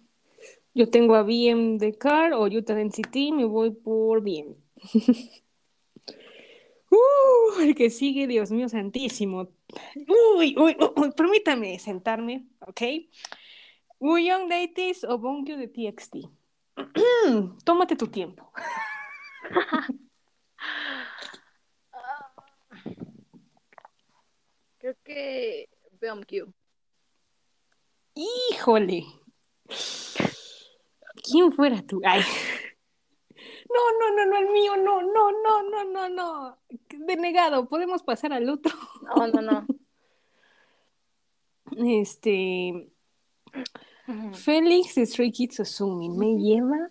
Yo tengo a BM de Car o Utah de NCT, me voy por BM. uh, el que sigue, Dios mío santísimo. Uy, uy, uy, uy, permítame sentarme, ¿ok? Young Deities o Bongyu de TXT. Tómate tu tiempo. Creo que BMQ. Híjole. ¿Quién fuera tú? Ay. No, no, no, no, el mío, no, no, no, no, no, no. Denegado, podemos pasar al otro. No, no, no. Este. Félix Stray Kids Osumi me lleva.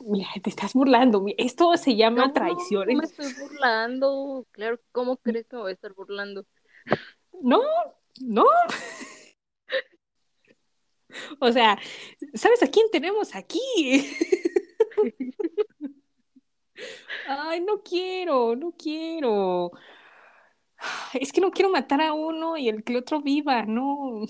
Mira, te estás burlando. Esto se llama No, traiciones. No me estoy burlando. Claro, ¿cómo crees que me voy a estar burlando? No, no. O sea, ¿sabes a quién tenemos aquí? Ay, no quiero, no quiero. Es que no quiero matar a uno y el que el otro viva, no.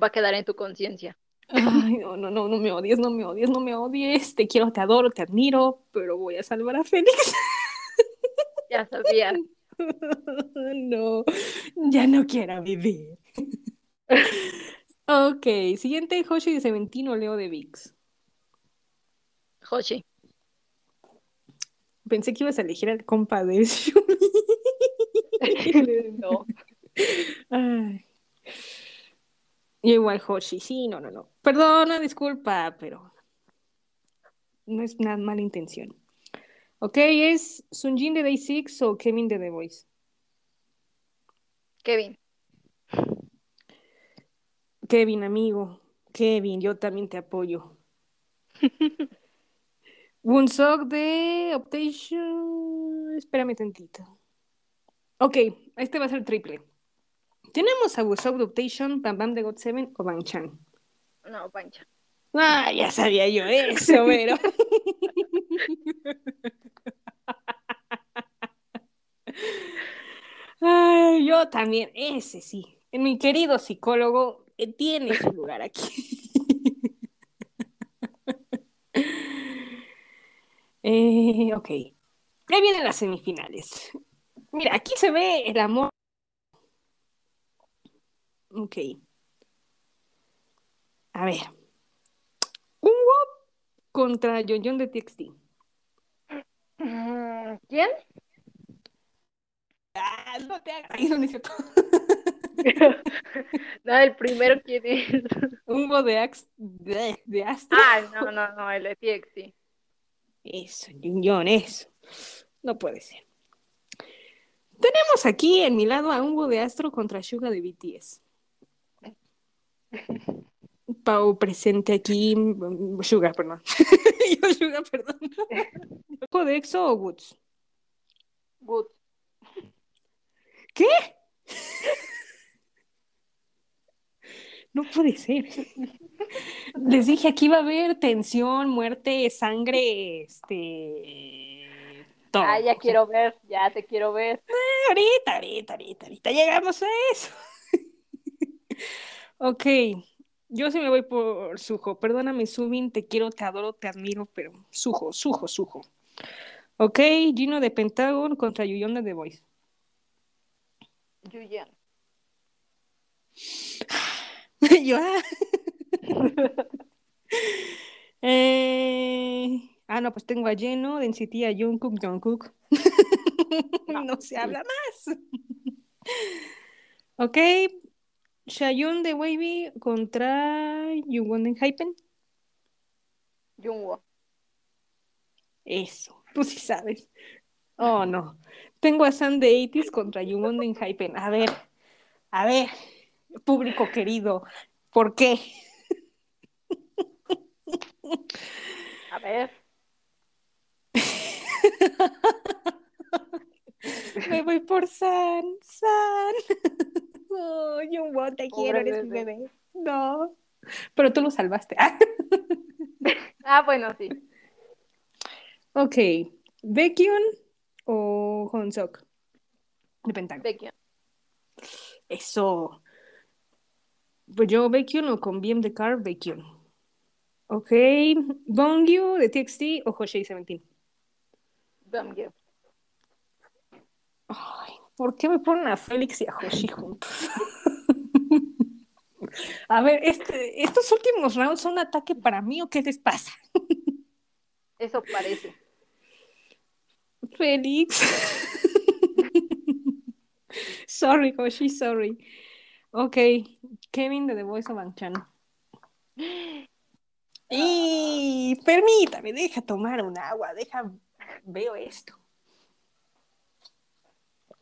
Va a quedar en tu conciencia. Ay, no, no, no, no me odies, no me odies, no me odies. Te quiero, te adoro, te admiro, pero voy a salvar a Félix. Ya sabía. No, ya no quiero vivir. Ok, siguiente Hoshi de Seventino, Leo de Vix. Hoshi. Pensé que ibas a elegir al compa de Shumi. No. Ay. Yo igual Hoshi, sí, no, no, no. Perdona, disculpa, pero no es una mala intención. Ok, ¿es Sunjin de Day 6 o Kevin de The Voice? Kevin. Kevin, amigo. Kevin, yo también te apoyo. Woonsok de Optation. Espérame tantito. Ok, este va a ser triple. Tenemos a Woonsok de Optation, Bam Bam de God 7 o Bang Chan. No, Pancha. Ah, ya sabía yo eso, pero. Ay, yo también, ese sí. Mi querido psicólogo tiene su lugar aquí. Eh, ok. Ahí vienen las semifinales. Mira, aquí se ve el amor. Ok. A ver. Un WOP contra Yon de TXT. Mm, ¿Quién? Ah, no te hagas. Cierto. No, el primero quién es. Un WOP de, Ax de, de Astra. Ah, no, no, no, el de TXT. Eso, Yon, eso. No puede ser. Tenemos aquí en mi lado a un WOP de Astro contra Suga de BTS. Pau presente aquí. Sugar, perdón. Yo, Sugar, perdón. ¿Juego de EXO o Woods? Good. ¿Qué? No puede ser. Les dije aquí iba a haber tensión, muerte, sangre, este. Todo. Ah, ya quiero ver, ya te quiero ver. Ahorita, ahorita, ahorita, ahorita llegamos a eso. Ok, yo sí me voy por Sujo. Perdóname, Subin, te quiero, te adoro, te admiro, pero Sujo, Sujo, Sujo. Ok, Gino de Pentagon contra Yuyon de The Voice. Yuyan. Yo, ah. Eh, ah, no, pues tengo a Lleno, de NCT, a Jungkook, Jungkook. No se habla más. Ok, Shayun de Wavy contra Jungwon de Hypen. Jungwoo. Eso, tú sí sabes. Oh, no. Tengo a San de 80 contra Jungwon de Hypen. A ver, a ver, público querido, ¿por qué? A ver. Me voy por San, San. Oh, Jungwon, te Pobre quiero, eres mi bebé. bebé. No, pero tú lo salvaste. Ah, bueno, sí. Ok, Baekhyun o Honsok de. Baekhyun. Eso. Pues yo Baekhyun o con BM de Car, Baekhyun. Ok, Bongyu de TXT o Hoshei 17. Bamgyu. Ay, ¿por qué me ponen a Félix y a Hoshi juntos? a ver, este- estos últimos rounds son un ataque para mí o qué les pasa? Eso parece. Félix. sorry, Hoshi, sorry. Ok, Kevin de The Voice of Anchan. Y permítame, deja tomar un agua, deja, veo esto.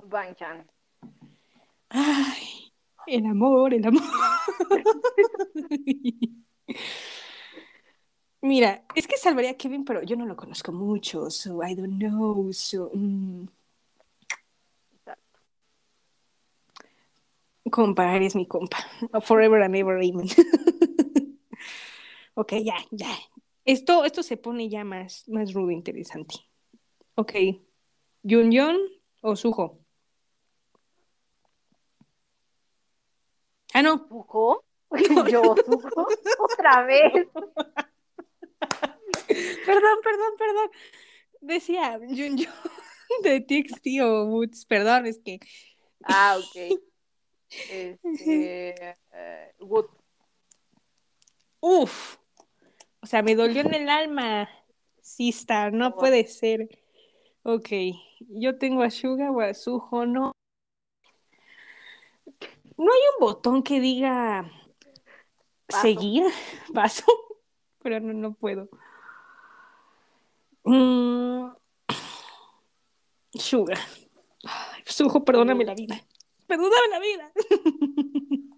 Bang-chan. Ay, el amor, el amor. Mira, es que salvaría a Kevin, pero yo no lo conozco mucho, so I don't know. So, mm. Compa, eres mi compa. Forever and ever, amen. ok, ya, ya. Esto, esto se pone ya más, más rudo e interesante. Ok. Yun Yun o Suho. Ah, no. ¿Sujo? Yo, ¿Sujo? ¿Otra vez? Perdón, perdón, perdón. Decía Yun Yun de TXT o Woods. Perdón, es que. Ah, ok. Este, eh, Wood. Uf. O sea, me dolió en el alma. Sista, no puede ser. Ok. Yo tengo a Suga o a Suho, no. No hay un botón que diga Paso. seguir. Paso. Pero no, no puedo. Mm. Suga. Suho, perdóname la vida. Perdóname la vida.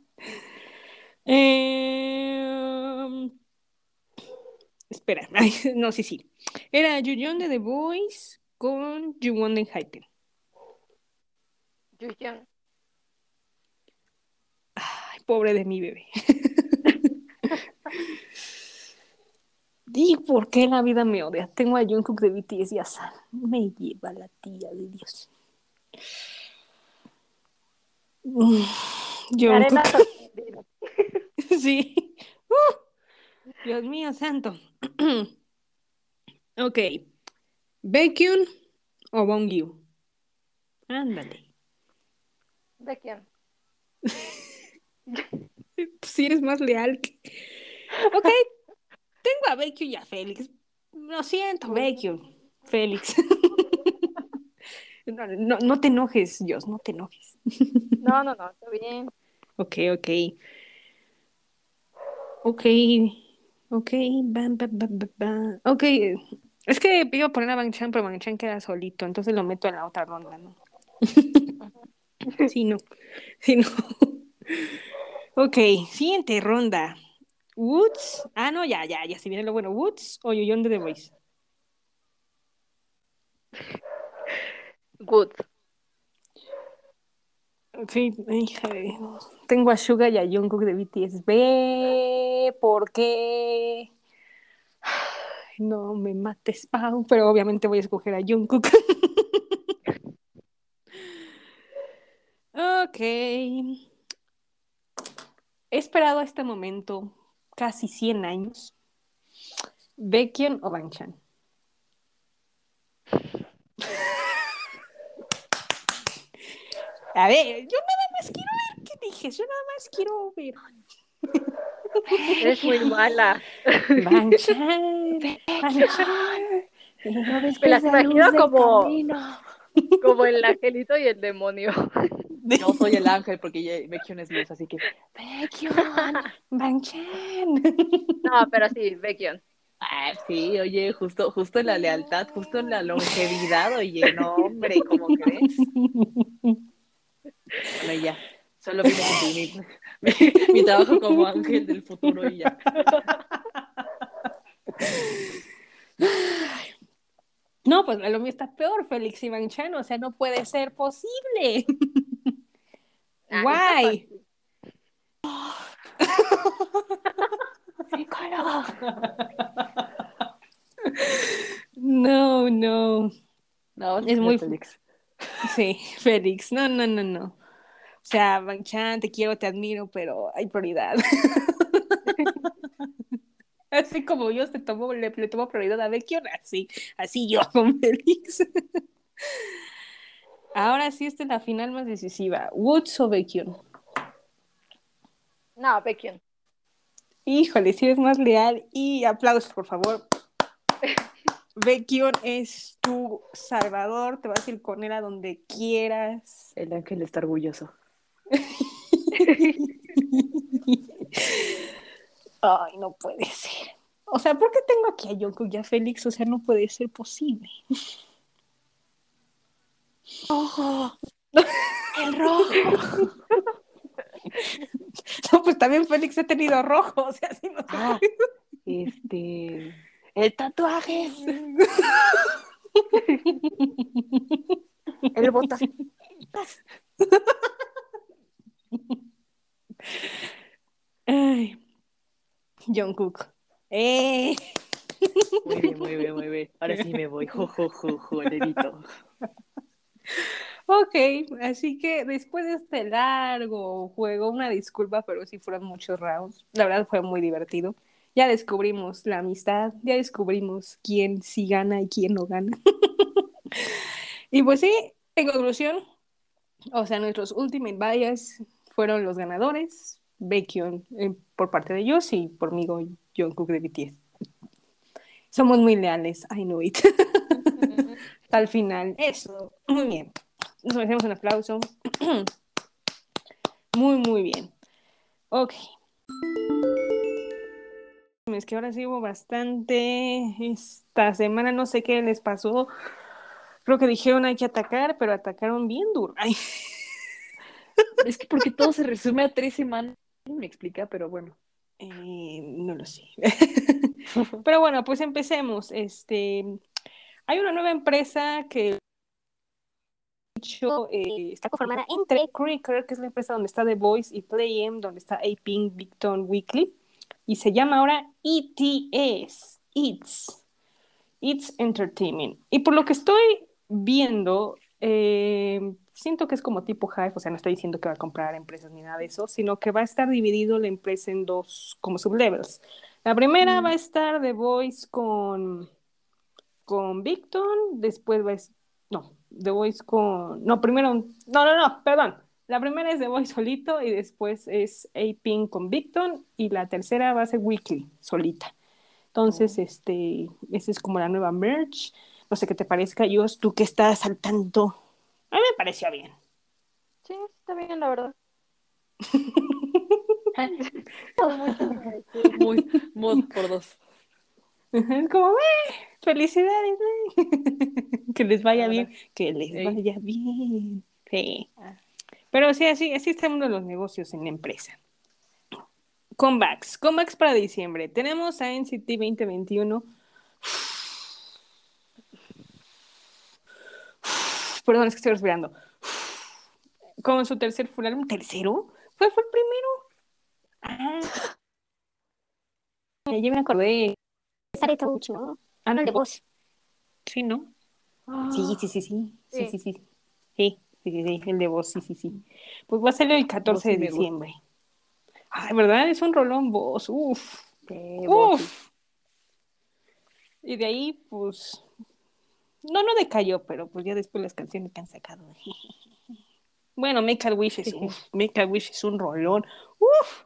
Eh, Espera, ay, no, sí, sí. Era Yuyon de The Voice con Juwon de Hypen. Yuhyun. Ay, pobre de mi bebé. ¿Y por qué la vida me odia? Tengo a Jungkook de BTS y a San. Me lleva la tía de Dios. Arena sorprendida. sí. Uh, Dios mío santo. ok. Baekhyun o Bongyu. Ándale. ¿De quién? Si eres más leal que... Ok. Tengo a Baekhyun y a Félix. Lo siento, Baekhyun. Félix. No, no, no te enojes, Dios, no te enojes. No, no, no, está bien. Ok, ok. Ok. Ok. Bam, bam, bam, bam, bam. Ok. Es que iba a poner a Bang Chan, pero Bang Chan queda solito, entonces lo meto en la otra ronda, ¿no? Sí, no. Sí, no. Ok, siguiente ronda. Woods. Ah, no, ya, ya, ya, si viene lo bueno. Woods o Yoyon de The Voice. Good. Sí. Tengo a Suga y a Jungkook de BTS. Ve, ¿por qué? No me mates, Pau, pero obviamente voy a escoger a Jungkook. Ok. He esperado este momento casi 100 años. Baekhyun o Bangchan. A ver, yo nada más quiero ver qué dije. Yo nada más quiero ver. Eres muy mala. Bangchan, Bangchan. Me las imagino como, como el angelito y el demonio. Yo soy el ángel porque Baekhyun es luz, así que Bangchan. No, pero sí, Baekhyun. Ah, sí, oye, justo, justo en la lealtad, justo en la longevidad, oye, no, hombre, ¿cómo crees? Bueno, ya, solo cumplir mi, mi- mi trabajo como ángel del futuro y ya. No, pues lo mío está peor, Félix y. O sea, no puede ser posible. Ah, Guay. No, no. No, Es muy- Félix. Sí, Félix. No, no, no, no. O sea, Banchan, te quiero, te admiro, pero hay prioridad. Así como yo te tomo, le, le tomo prioridad a Beckion, así, así yo con Félix. Ahora sí, esta es la final más decisiva. Woods o Beckion. No, Beckion. Híjole, si eres más leal y aplausos, por favor. Beckion es tu salvador, te vas a ir con él a donde quieras. El ángel está orgulloso. Ay, no puede ser. O sea, ¿por qué tengo aquí a Jungkook y a Félix? O sea, no puede ser posible. ¡Ojo! ¡El rojo! No, pues también Félix ha tenido rojo, o sea, sí no Ah, este. El tatuaje. El botas. Ay. Jungkook. ¡Eh! Muy bien, muy bien, muy bien. Ahora sí me voy. Jo, jo, jo, jo, dedito. Ok, así que después de este largo juego, una disculpa, pero sí fueron muchos rounds. La verdad fue muy divertido. Ya descubrimos la amistad, ya descubrimos quién sí gana y quién no gana. y pues sí, en conclusión, o sea, nuestros Ultimate Bias fueron los ganadores. Baekhyun por parte de ellos y por mí Jungkook de BTS. Somos muy leales, I know it. El final. Eso, muy bien. Nos merecemos un aplauso. Muy, muy bien. Ok. Es que ahora sí hubo bastante. Esta semana no sé qué les pasó. Creo que dijeron hay que atacar, pero atacaron bien duro. Ay, Es que porque todo se resume a tres semanas. Me explica, pero bueno. eh, no lo sé. pero bueno, pues empecemos. Este, hay una nueva empresa que eh, está conformada entre Creaker, que es la empresa donde está The Voice, y Play-M, donde está Aping, Victon, Weekly, y se llama ahora ETS, It's, It's Entertainment. Y por lo que estoy viendo, eh, siento que es como tipo Hive, o sea, no estoy diciendo que va a comprar empresas ni nada de eso, sino que va a estar dividido la empresa en dos como sublevels. La primera va a estar The Voice con, con Victon, después va a es- no, The Voice con, no, primero, no, no, no, perdón. La primera es The Voice solito y después es A-Pink con Victon y la tercera va a ser Weekly solita. Entonces, este, esa es como la nueva merch. No sé qué te parezca, Jos, tú que estás al tanto. A mí me pareció bien. Sí, está bien, la verdad. Muy mod por dos. Es como, "Eh, felicidades, eh". que les vaya bien, que les vaya bien. Sí. Pero sí, así, así está mundo de los negocios en la empresa. Comebacks, comebacks para diciembre. Tenemos a NCT 2021. Perdón, es que estoy respirando. Con su tercer full álbum. ¿Tercero? ¿Fue, fue el primero? Ah. Ya me acordé. Sale Touch, ¿no? Ah, No, de voz. Sí, ¿no? Sí, sí, sí, sí. Sí, sí, sí. Sí, sí, sí, el de voz, sí, sí, sí. Pues va a salir el 14 Voz sí de diciembre. Ay, ¿verdad? Es un rolón voz. Uf. Uf. Y de ahí, pues. No, no decayó, pero pues ya después las canciones que han sacado. Bueno, Make a Wish es, uf, Make a Wish es un rolón. Uf.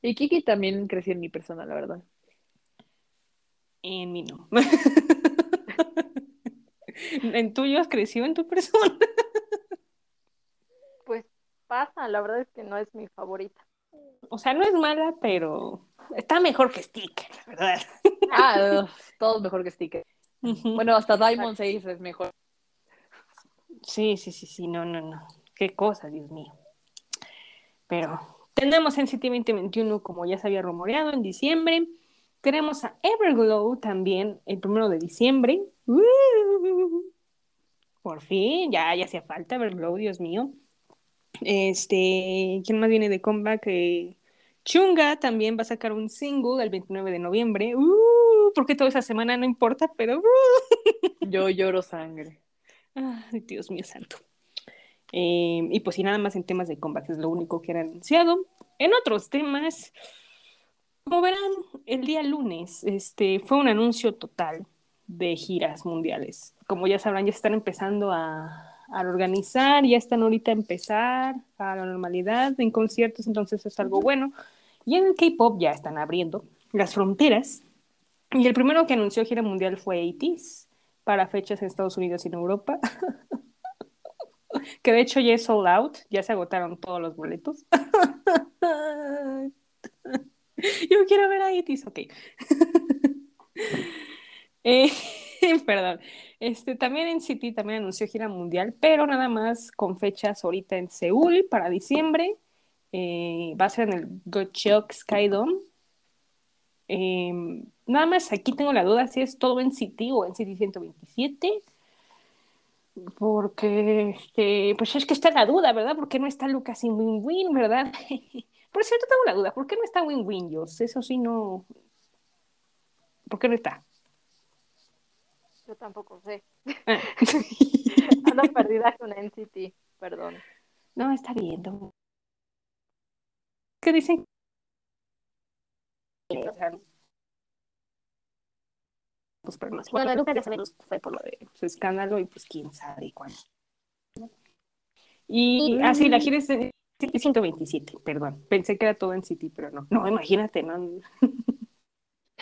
Y Kiki también creció en mi persona, la verdad. En mí no. en tuyos creció en tu persona. Pasa, la verdad es que no es mi favorita. O sea, no es mala, pero está mejor que Stick, la verdad. Ah, todo mejor que Sticker. Bueno, hasta Diamond 6 es mejor. Sí, sí, sí, sí, no, no, no. Qué cosa, Dios mío. Pero tenemos en NCT 2021, como ya se había rumoreado, en diciembre. Tenemos a Everglow también el primero de diciembre. ¡Uh! Por fin, ya, ya hacía falta Everglow, Dios mío. Este, ¿quién más viene de comeback? Eh, Chunga también va a sacar un single el 29 de noviembre. ¡Uh! porque toda esa semana no importa, pero uh, Yo lloro sangre. Ay, Dios mío santo. Eh, y pues y nada más en temas de comebacks es lo único que era anunciado. En otros temas, como verán, el día lunes este, fue un anuncio total de giras mundiales. Como ya sabrán, ya están empezando a, a organizar, ya están ahorita a empezar a la normalidad en conciertos, entonces es algo bueno. Y en el K-pop ya están abriendo las fronteras. Y el primero que anunció gira mundial fue ATEEZ para fechas en Estados Unidos y en Europa. que de hecho ya es sold out, ya se agotaron todos los boletos. Yo quiero ver a ATEEZ, ok. Eh, perdón. Este, también NCT también anunció gira mundial, pero nada más con fechas ahorita en Seúl para diciembre. Eh, va a ser en el Gocheok Skydome. Eh, nada más aquí tengo la duda si es todo NCT o NCT 127. Porque, este, pues es que está la duda, ¿verdad? ¿Por qué no está Lucas y Win Win, verdad? Por cierto, tengo la duda, ¿por qué no está Win Win, Jos? Eso sí no. ¿Por qué no está? Yo tampoco sé. Ah. Ando perdida con NCT, perdón. No, está bien. no. ¿Qué dicen? O sea, pues, pero no sé. Bueno, Lucas ya sabemos que fue por lo de su escándalo y pues quién sabe cuándo. Y así, la gira es de 127, perdón. Pensé que era todo en City, pero no. No, imagínate, no.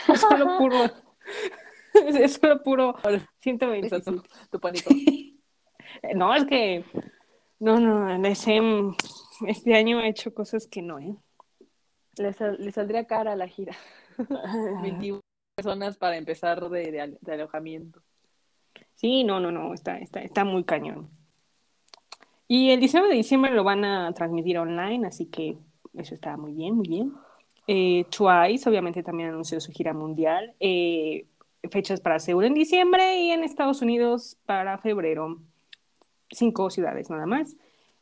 Es solo puro. Es solo puro 127. Tu, tu pánico. No, es que. No, no, en ese, este año he hecho cosas que no, ¿eh? Le, sal- le saldría cara a la gira. 21 personas para empezar de, de alojamiento. Sí, no, no, no, está, está, está muy cañón. Y el 19 de diciembre lo van a transmitir online, así que eso está muy bien, muy bien. Eh, Twice, obviamente, también anunció su gira mundial. Eh, fechas para Seúl en diciembre y en Estados Unidos para febrero. Cinco ciudades nada más.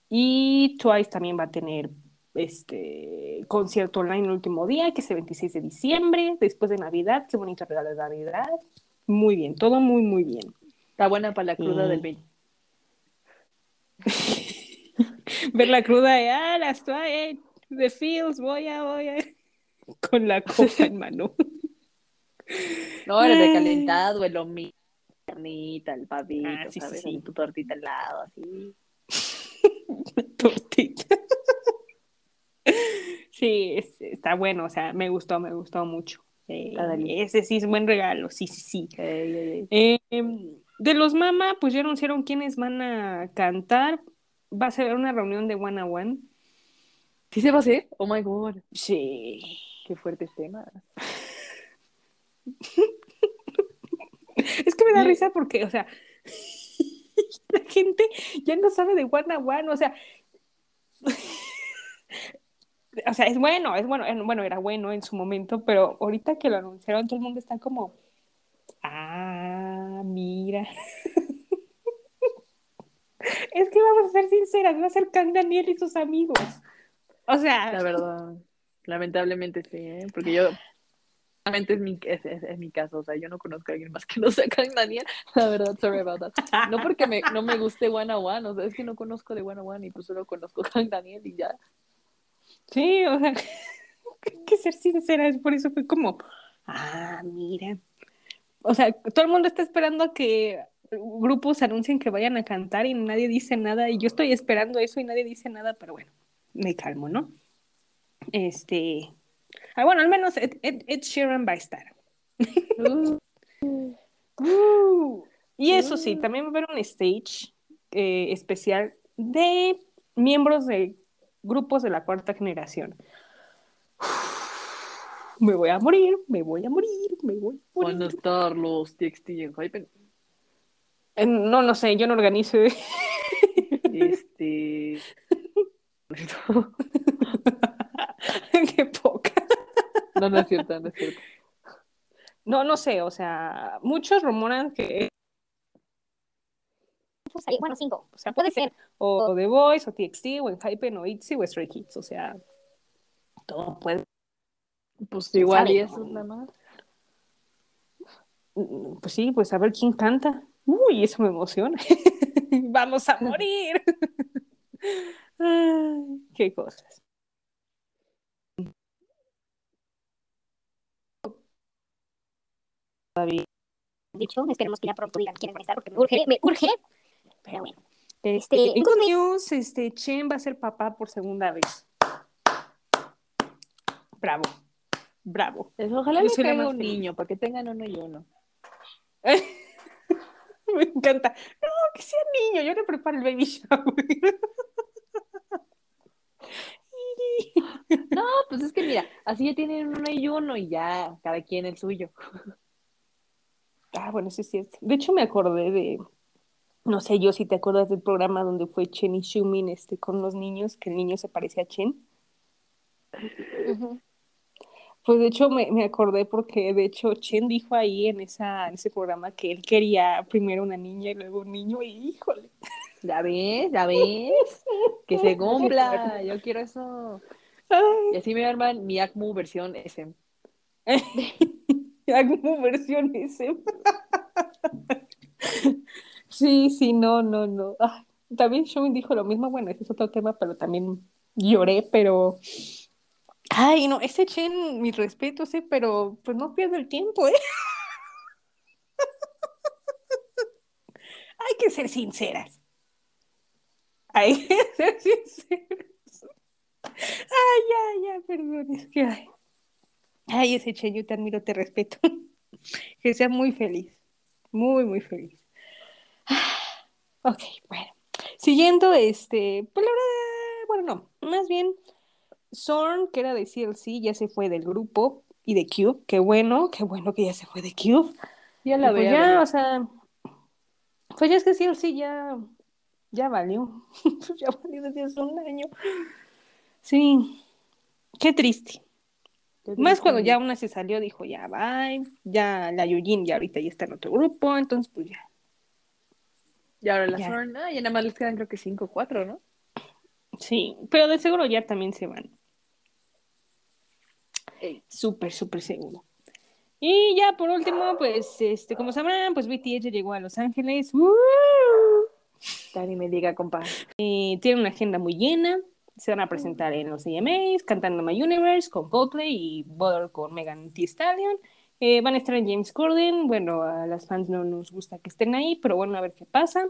Y Twice también va a tener este concierto online el último día, que es el 26 de diciembre, después de Navidad. Qué bonito regalo de Navidad. Muy bien, todo muy, muy bien. Está buena para la cruda Mm. del 20. ver la cruda de ah, las trae de Fields, voy a, voy a, con la copa en mano. No, el recalentado, el carnita, el pavito, Ah, sí, sí, ¿sabes? sí. Ahí tu tortita al lado, así. Tortita. Sí, es- está bueno, o sea, me gustó, me gustó mucho. Eh, ese sí es buen regalo, sí, sí, sí. Eh, em, de los Mama, pues ya anunciaron quiénes van a cantar. Va a ser una reunión de one a one. ¿Sí se va a hacer? Oh my god, Sí. qué fuertes temas. Es que me da risa porque, o sea, la gente ya no sabe de one a one, o sea, o sea, es bueno, es bueno, bueno, era bueno en su momento, pero ahorita que lo anunciaron, todo el mundo está como, ah, mira. Es que vamos a ser sinceras, va a ser Kang Daniel y sus amigos. O sea, La verdad, lamentablemente sí, ¿eh? Porque yo, es mi, es, es- es mi caso, o sea, yo no conozco a alguien más que no sea Kang Daniel, la verdad, sorry about that. No porque me, no me guste One on One, o sea, es que no conozco de One on One y pues solo conozco a Daniel y ya. Sí, o sea, hay que ser sinceras, por eso fue como, ah, mira. O sea, todo el mundo está esperando a que grupos anuncien que vayan a cantar y nadie dice nada, y yo estoy esperando eso y nadie dice nada, pero bueno, me calmo, ¿no? Este, ah, bueno, al menos Ed, Ed- Ed Sheeran va a estar. Uh, y eso sí, también va a haber un stage eh, especial de miembros de grupos de la cuarta generación. Me voy a morir, me voy a morir, me voy a Van a morir. estar los TXT en Hypen. Eh, No, no sé, yo no organizo. Este. Qué poca. No, no es cierto, no es cierto. No, no sé, o sea, muchos rumoran que Bueno, cinco. o sea, Puede ser. o The Voice, o TXT, o Enhypen, o ITZY, o Stray Kids, o sea, todo puede. Pues igual y eso nada más. Mm, Pues sí, pues a ver quién canta. Uy, eso me emociona. Vamos a morir. Ay, qué cosas. Dicho, esperemos que ya pronto digan quiénes van a estar porque me urge, me urge. Pero bueno. Este, en Good News, este, Chen va a ser papá por segunda vez. Bravo, bravo. Pues ojalá Yo le soy la caiga un feliz. niño para que tengan uno y uno. Me encanta. No, que sea niño, yo le preparo el baby shower. No, pues es que mira, así ya tienen uno y uno y ya, cada quien el suyo. Ah, bueno, eso es cierto. De hecho, me acordé de, no sé yo si te acuerdas del programa donde fue Chen y Xiumin este, con los niños, que el niño se parecía a Chen. Pues de hecho me, me acordé porque de hecho Chen dijo ahí en, esa, en ese programa que él quería primero una niña y luego un niño y híjole. ¿Ya ves? ¿Ya ves? Que se cumpla. Yo quiero eso. Ay, Y así me arman mi ACMU versión SM. Hago versión ese. Sí, sí, no, no, no. También Xiumin dijo lo mismo, bueno, ese es otro tema, pero también lloré, pero... Ay, no, ese Chen, mi respeto, sí, pero pues no pierdo el tiempo, ¿eh? Hay que ser sinceras. Hay que ser sinceras. Ay, ya, ya, perdón, es que... Ay, ay ese Chen, yo te admiro, te respeto. Que sea muy feliz, muy, muy feliz. Ok, bueno. Siguiendo, este, pues la verdad, bueno, no, más bien, Zorn, que era de CLC, ya se fue del grupo y de Cube. Qué bueno, qué bueno que ya se fue de Cube. Ya la pues veo. ya, o sea, pues ya es que CLC ya, ya valió. ya valió desde hace un año. Sí, qué triste. Más cuando ya una se salió, dijo ya bye, ya la Yujin ya ahorita ya está en otro grupo, entonces pues ya. Y ahora la Ya. Zorn, ah, ya nada más les quedan creo que cinco o cuatro, ¿no? Sí, pero de seguro ya también se van. Súper, súper seguro. Y ya por último, pues, este, como sabrán, pues BTS llegó a Los Ángeles. ¡Woo! Dani me diga, compa. Eh, tiene una agenda muy llena. Se van a presentar en los AMAs, cantando My Universe con Coldplay y Butter con Megan Thee Stallion. Eh, van a estar en James Corden. Bueno, a las fans no nos gusta que estén ahí, pero bueno, a ver qué pasa.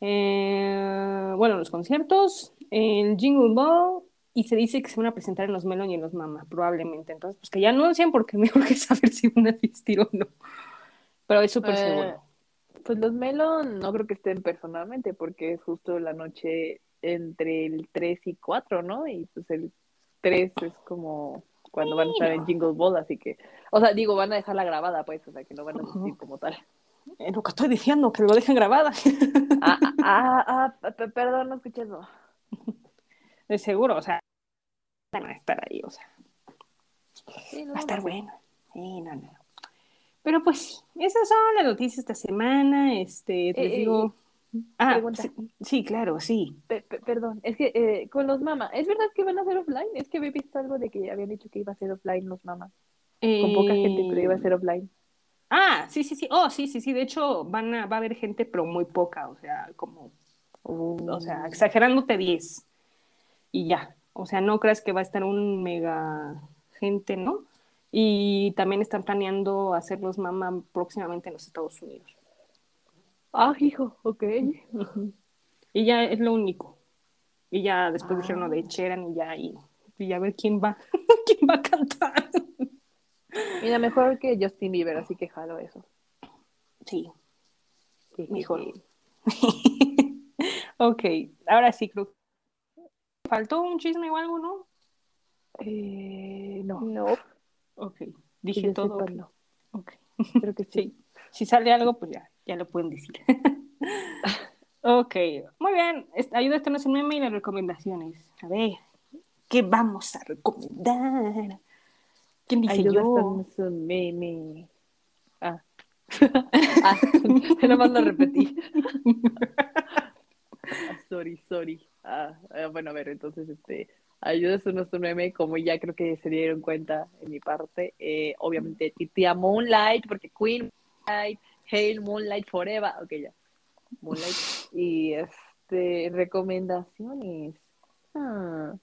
Eh, bueno, los conciertos, el Jingle Ball, y se dice que se van a presentar en los Melon y en los Mama, probablemente. Entonces, pues que ya anuncien porque mejor que saber si van a asistir o no. Pero es súper Eh, seguro. Pues los Melon no creo que estén personalmente porque es justo la noche entre el 3 y 4, ¿no? Y pues el 3 es como cuando van a estar en Jingle Ball, así que, o sea, digo, van a dejarla grabada, pues, o sea, que no van a asistir como tal. Es lo que estoy diciendo, que lo dejen grabada. Ah, ah, ah, ah, pe- perdón, no escuché eso. De seguro, o sea, van a estar ahí, o sea, Sí, no, va a estar no. bueno. Sí, no, no. Pero pues sí, esas son las noticias esta semana. Este, les Eh, digo. Ah, sí, sí, claro, sí. Pe- pe- perdón, es que eh, con los Mama, ¿es verdad que van a ser offline? Es que había visto algo de que habían dicho que iba a ser offline los Mama. Con poca gente, pero iba a ser offline. Ah, sí, sí, sí. Oh, sí, sí, sí. De hecho, van a, va a haber gente, pero muy poca. O sea, como, o sea, exagerándote 10. Y ya. O sea, no creas que va a estar un mega gente, ¿no? Y también están planeando hacer los mama próximamente en los Estados Unidos. Ah, hijo, ok. Y ya es lo único. Y ya después Ah. dijeron lo de Cheran y ya, y, y a ver quién va, quién va a cantar. Mira, mejor que Justin Bieber, así que jalo eso. Sí, Sí, mejor. sí. ok, ahora sí creo. ¿Faltó un chisme o algo, no? Eh, no, No. Ok, dije todo. sepa, no. Ok. Creo que sí. Sí, si sale algo, pues ya, ya lo pueden decir. ok, muy bien. Ayuda a un meme y las recomendaciones. A ver, ¿qué vamos a recomendar? ¿Quién dice Ayuda, yo? un meme. Ah. ah, nomás lo repetí. Ah, sorry, sorry. Ah, ah, bueno, a ver, entonces, este, ayuda, esto no es un meme, como ya creo que se dieron cuenta en mi parte. Eh, obviamente, tía Moonlight, porque Queen Hail, Moonlight Forever. Ok, ya. Moonlight. Y este, recomendaciones. Ah,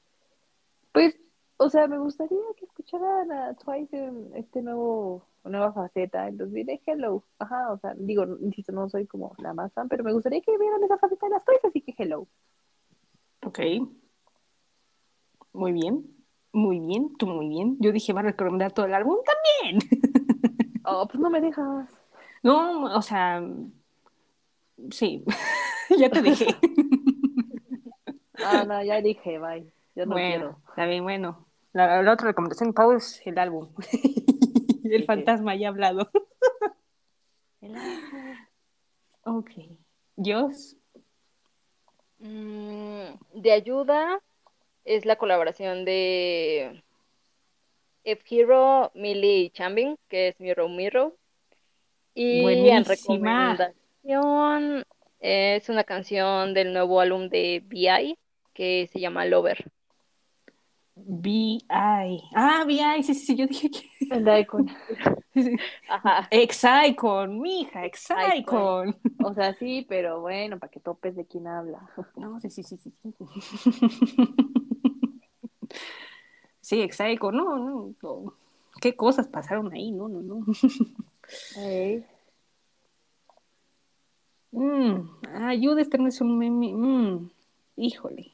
Pues, o sea, me gustaría que escucharan a Twice en este nuevo, nueva faceta. Entonces diré hello. Ajá, o sea, digo, insisto, no soy como la más fan, pero me gustaría que vieran esa faceta de las Twice, así que hello. Ok. Muy bien. Muy bien, tú muy bien. Yo dije, va a recomendar todo el álbum también. Oh, pues no me dejas. No, o sea, sí, ya te dije. Ah, no, ya dije, bye. Yo no bueno, quiero. bien, bueno. La, la otra recomendación, Pau, es el álbum. el fantasma ya ha hablado. Ok. Dios. Mm, de ayuda es la colaboración de F-Hero, Millie y Chambing, que es Miro Miro. Y en recomendación es una canción del nuevo álbum de B.I. que se llama Lover. B.I. Ah, B.I. Sí, sí, sí, yo dije que. Sí. Ajá. Exicon, mija, Exicon. O sea, sí, pero bueno, para que topes de quién habla. No, sí, sí, sí, sí. sí. Sí, Exicon, no, no, no. ¿Qué cosas pasaron ahí? No, no, no. Ey. Mm, ayuda, este no es un meme. Mm, híjole.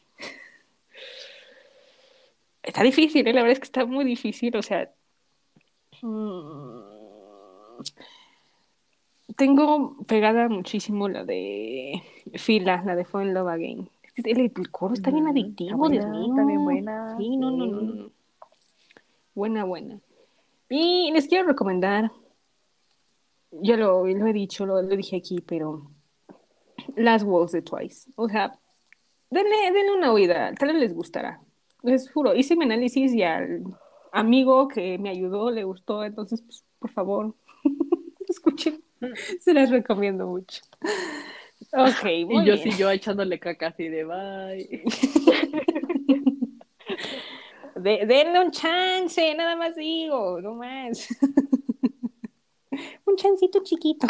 Está difícil, ¿eh? la verdad es que está muy difícil, o sea. mm, tengo pegada muchísimo la de Fila, la de Fall in Love Again. El, el coro está bien Mm, adictivo, Dios mío. está bien buena, Sí, no, no, no. Buena, buena. Y les quiero recomendar, yo lo, lo he dicho, lo, lo dije aquí, pero las Walls de Twice. O sea, denle, denle una oída, tal vez les gustará. Les juro, hice mi análisis y al amigo que me ayudó le gustó, entonces, pues, por favor, escuchen. Se las recomiendo mucho. Ok, muy Y yo sí, yo echándole caca así de bye. De- denle un chance, nada más digo, no más. un chancito chiquito.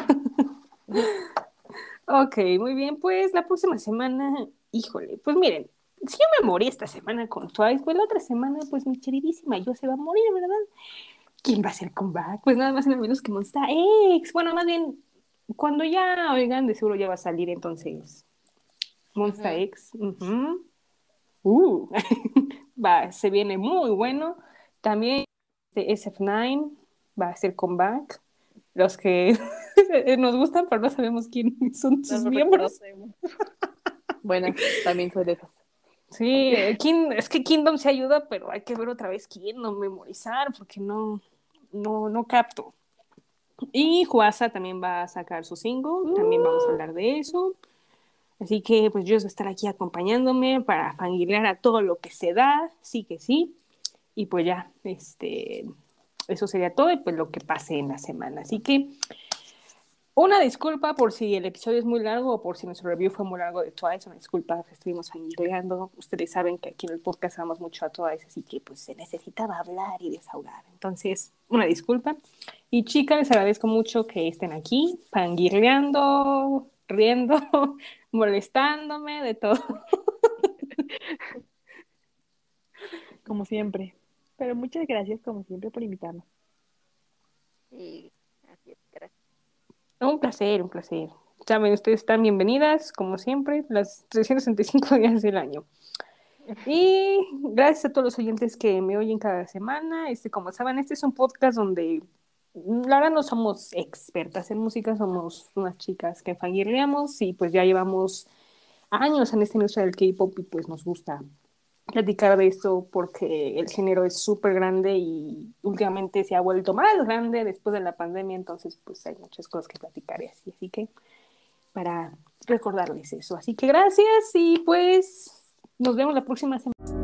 ok, muy bien, pues la próxima semana, híjole, pues miren, si yo me morí esta semana con Twice, pues la otra semana, pues mi queridísima yo se va a morir, ¿verdad? ¿Quién va a hacer comeback? Pues nada más y nada menos que Monsta X. Bueno, más bien, cuando ya oigan, de seguro ya va a salir entonces Monsta. X. Uh, va, se viene muy bueno. También de SF9 va a ser comeback. Los que nos gustan, pero no sabemos quién son sus No miembros. Bueno, también soy de esas. Sí, King- es que Kingdom se ayuda, pero hay que ver otra vez Kingdom, memorizar, porque no, no, no capto. Y Juasa también va a sacar su single, también vamos a hablar de eso. Así que pues yo voy a estar aquí acompañándome para fangirlear a todo lo que se da, sí que sí. Y pues ya, este, eso sería todo y pues lo que pase en la semana. Así que una disculpa por si el episodio es muy largo o por si nuestro review fue muy largo de Twice. Una disculpa, estuvimos fangirleando. Ustedes saben que aquí en el podcast amamos mucho a Twice, así que pues se necesitaba hablar y desahogar. Entonces, una disculpa. Y chicas, les agradezco mucho que estén aquí, fangirleando, riendo, molestándome, de todo. Como siempre. Pero muchas gracias, como siempre, por invitarnos. Y así es, gracias. Un placer, un placer. Saben, ustedes están bienvenidas, como siempre, las 365 días del año. Y gracias a todos los oyentes que me oyen cada semana. Este, como saben, este es un podcast donde mm, la verdad no somos expertas en música, somos unas chicas que fangirleamos y pues ya llevamos años en esta industria del K-pop y pues nos gusta platicar de esto porque el género es súper grande y últimamente se ha vuelto más grande después de la pandemia, entonces pues hay muchas cosas que platicar y así, así que para recordarles eso. Así que gracias y pues nos vemos la próxima semana.